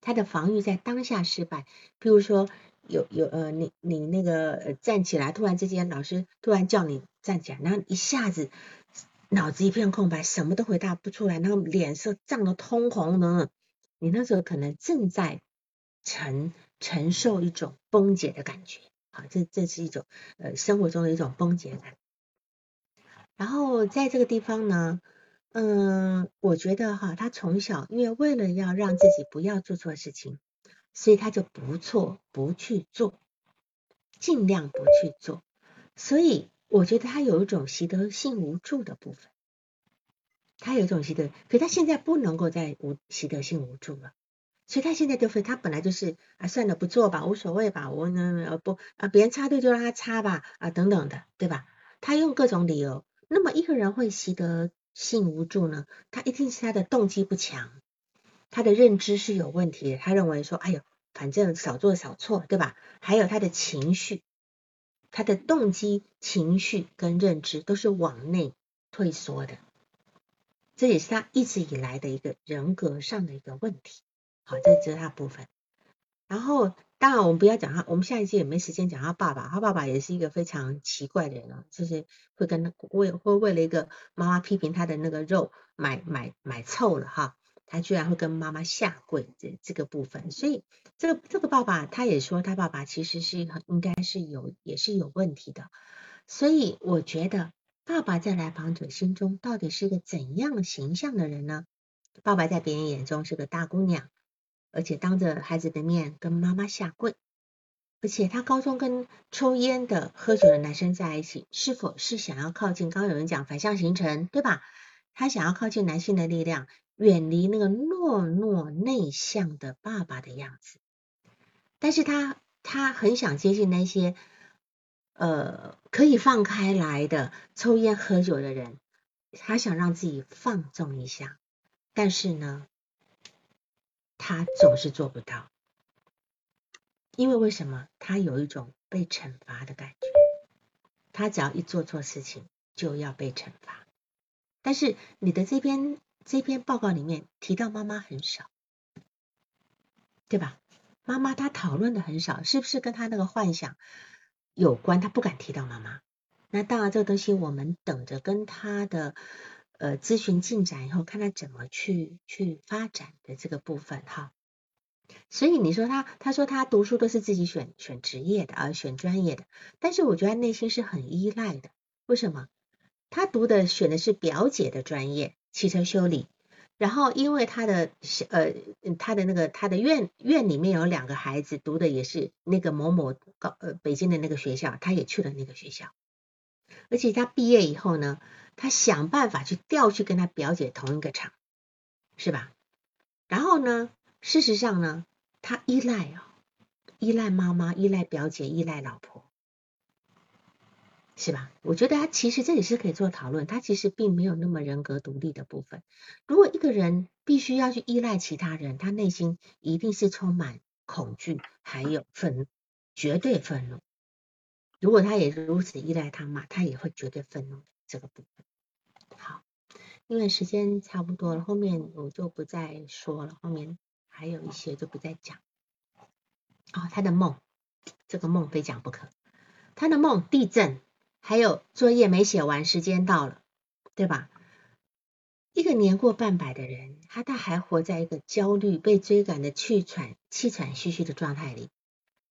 他的防御在当下失败。比如说有有呃，你你那个站起来，突然之间老师突然叫你站起来，然后一下子脑子一片空白，什么都回答不出来，然后脸色涨得通红的，你那时候可能正在承承受一种崩解的感觉。好，这这是一种呃生活中的一种崩解感。然后在这个地方呢，嗯，我觉得哈，他从小因为为了要让自己不要做错事情，所以他就不错不去做，尽量不去做。所以我觉得他有一种习得性无助的部分，他有一种习得，可他现在不能够再无习得性无助了，所以他现在就是他本来就是啊，算了不做吧，无所谓吧，我呢不啊，别人插队就让他插吧啊等等的，对吧？他用各种理由。那么一个人会习得性无助呢？他一定是他的动机不强，他的认知是有问题的。他认为说，哎呦，反正少做少错，对吧？还有他的情绪，他的动机、情绪跟认知都是往内退缩的，这也是他一直以来的一个人格上的一个问题。好，这是他部分。然后。当然，我们不要讲他，我们下一期也没时间讲他爸爸。他爸爸也是一个非常奇怪的人啊，就是会跟为会为了一个妈妈批评他的那个肉买买买臭了哈，他居然会跟妈妈下跪这这个部分。所以这个这个爸爸他也说他爸爸其实是很应该是有也是有问题的。所以我觉得爸爸在来访者心中到底是一个怎样形象的人呢？爸爸在别人眼中是个大姑娘。而且当着孩子的面跟妈妈下跪，而且他高中跟抽烟的、喝酒的男生在一起，是否是想要靠近？刚刚有人讲反向形成，对吧？他想要靠近男性的力量，远离那个懦弱内向的爸爸的样子。但是他他很想接近那些呃可以放开来的抽烟喝酒的人，他想让自己放纵一下，但是呢？他总是做不到，因为为什么？他有一种被惩罚的感觉。他只要一做错事情，就要被惩罚。但是你的这篇这篇报告里面提到妈妈很少，对吧？妈妈他讨论的很少，是不是跟他那个幻想有关？他不敢提到妈妈。那当然，这个东西我们等着跟他的。呃，咨询进展以后，看他怎么去去发展的这个部分哈。所以你说他，他说他读书都是自己选选职业的啊，选专业的。但是我觉得内心是很依赖的。为什么？他读的选的是表姐的专业，汽车修理。然后因为他的呃他的那个他的院院里面有两个孩子读的也是那个某某高呃北京的那个学校，他也去了那个学校，而且他毕业以后呢，他想办法去调去跟他表姐同一个厂，是吧？然后呢，事实上呢，他依赖啊，依赖妈妈，依赖表姐，依赖老婆。是吧？我觉得他其实这也是可以做讨论，他其实并没有那么人格独立的部分。如果一个人必须要去依赖其他人，他内心一定是充满恐惧，还有愤怒，绝对愤怒。如果他也如此依赖他妈，他也会绝对愤怒这个部分。好，因为时间差不多了，后面我就不再说了，后面还有一些就不再讲。哦，他的梦，这个梦非讲不可。他的梦，地震。还有作业没写完，时间到了，对吧？一个年过半百的人，他他还活在一个焦虑、被追赶的气喘、气喘吁吁的状态里，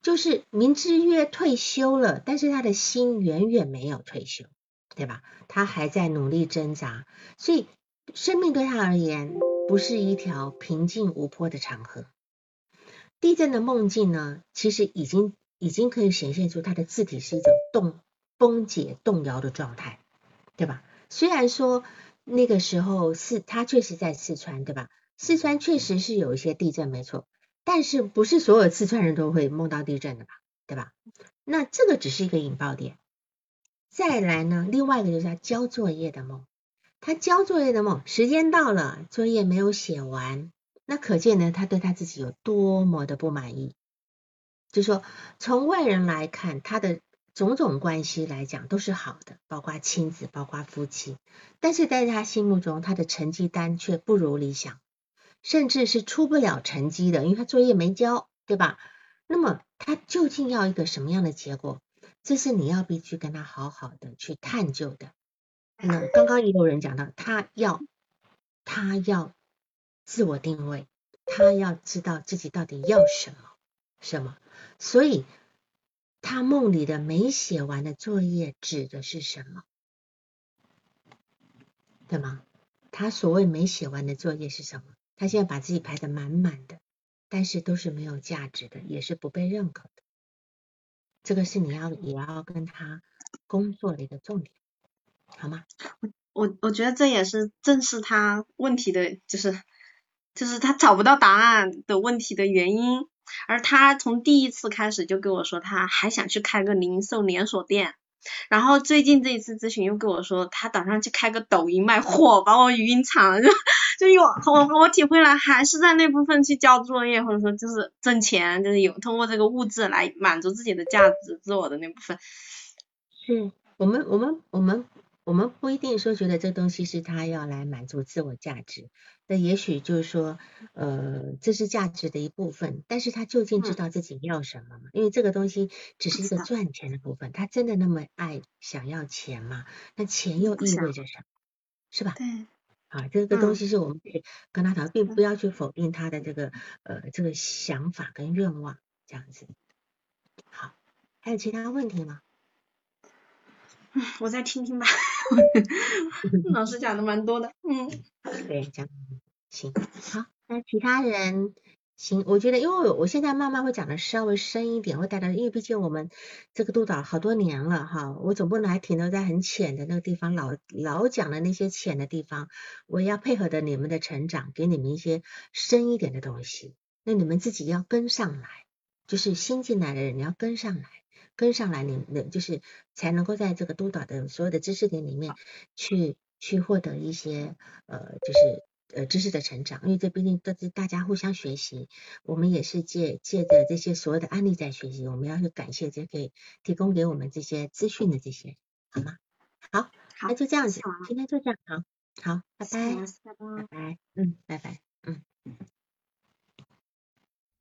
就是明知约退休了，但是他的心远远没有退休，对吧？他还在努力挣扎，所以生命对他而言不是一条平静无波的长河。地震的梦境呢，其实已经已经可以显现出他的字体是一种动。崩解、动摇的状态，对吧？虽然说那个时候是，他确实在四川，对吧？四川确实是有一些地震，没错，但是不是所有四川人都会梦到地震的吧？对吧？那这个只是一个引爆点。再来呢，另外一个就是他交作业的梦，他交作业的梦，时间到了，作业没有写完，那可见呢，他对他自己有多么的不满意。就说从外人来看，他的。种种关系来讲都是好的，包括亲子，包括夫妻，但是在他心目中，他的成绩单却不如理想，甚至是出不了成绩的，因为他作业没交，对吧？那么他究竟要一个什么样的结果？这是你要必须跟他好好的去探究的。那刚刚也有人讲到，他要他要自我定位，他要知道自己到底要什么什么，所以。他梦里的没写完的作业指的是什么？对吗？他所谓没写完的作业是什么？他现在把自己排的满满的，但是都是没有价值的，也是不被认可的。这个是你要也要跟他工作的一个重点，好吗？我我我觉得这也是正是他问题的，就是就是他找不到答案的问题的原因。而他从第一次开始就跟我说，他还想去开个零售连锁店。然后最近这一次咨询又跟我说，他打算去开个抖音卖货，把我晕惨了。就 就有我我体会了，还是在那部分去交作业，或者说就是挣钱，就是有通过这个物质来满足自己的价值自我的那部分。是我们我们我们。我们不一定说觉得这东西是他要来满足自我价值，那也许就是说，呃，这是价值的一部分，但是他究竟知道自己要什么吗？因为这个东西只是一个赚钱的部分，他真的那么爱想要钱吗？那钱又意味着什么？是吧？对。啊，这个东西是我们可以跟他讨论，并不要去否定他的这个呃这个想法跟愿望，这样子。好，还有其他问题吗？嗯，我再听听吧。老师讲的蛮多的，嗯，对，讲行，好，那其他人行，我觉得，因为我现在慢慢会讲的稍微深一点，会带到，因为毕竟我们这个督导好多年了哈，我总不能还停留在很浅的那个地方，老老讲的那些浅的地方，我要配合着你们的成长，给你们一些深一点的东西，那你们自己要跟上来，就是新进来的人你要跟上来。跟上来，你的就是才能够在这个督导的所有的知识点里面去去获得一些呃，就是呃知识的成长，因为这毕竟都是大家互相学习，我们也是借借着这些所有的案例在学习，我们要去感谢这给提供给我们这些资讯的这些，好吗？好，那就这样子，今天就这样，好，好，拜拜，拜拜，嗯，拜拜，嗯。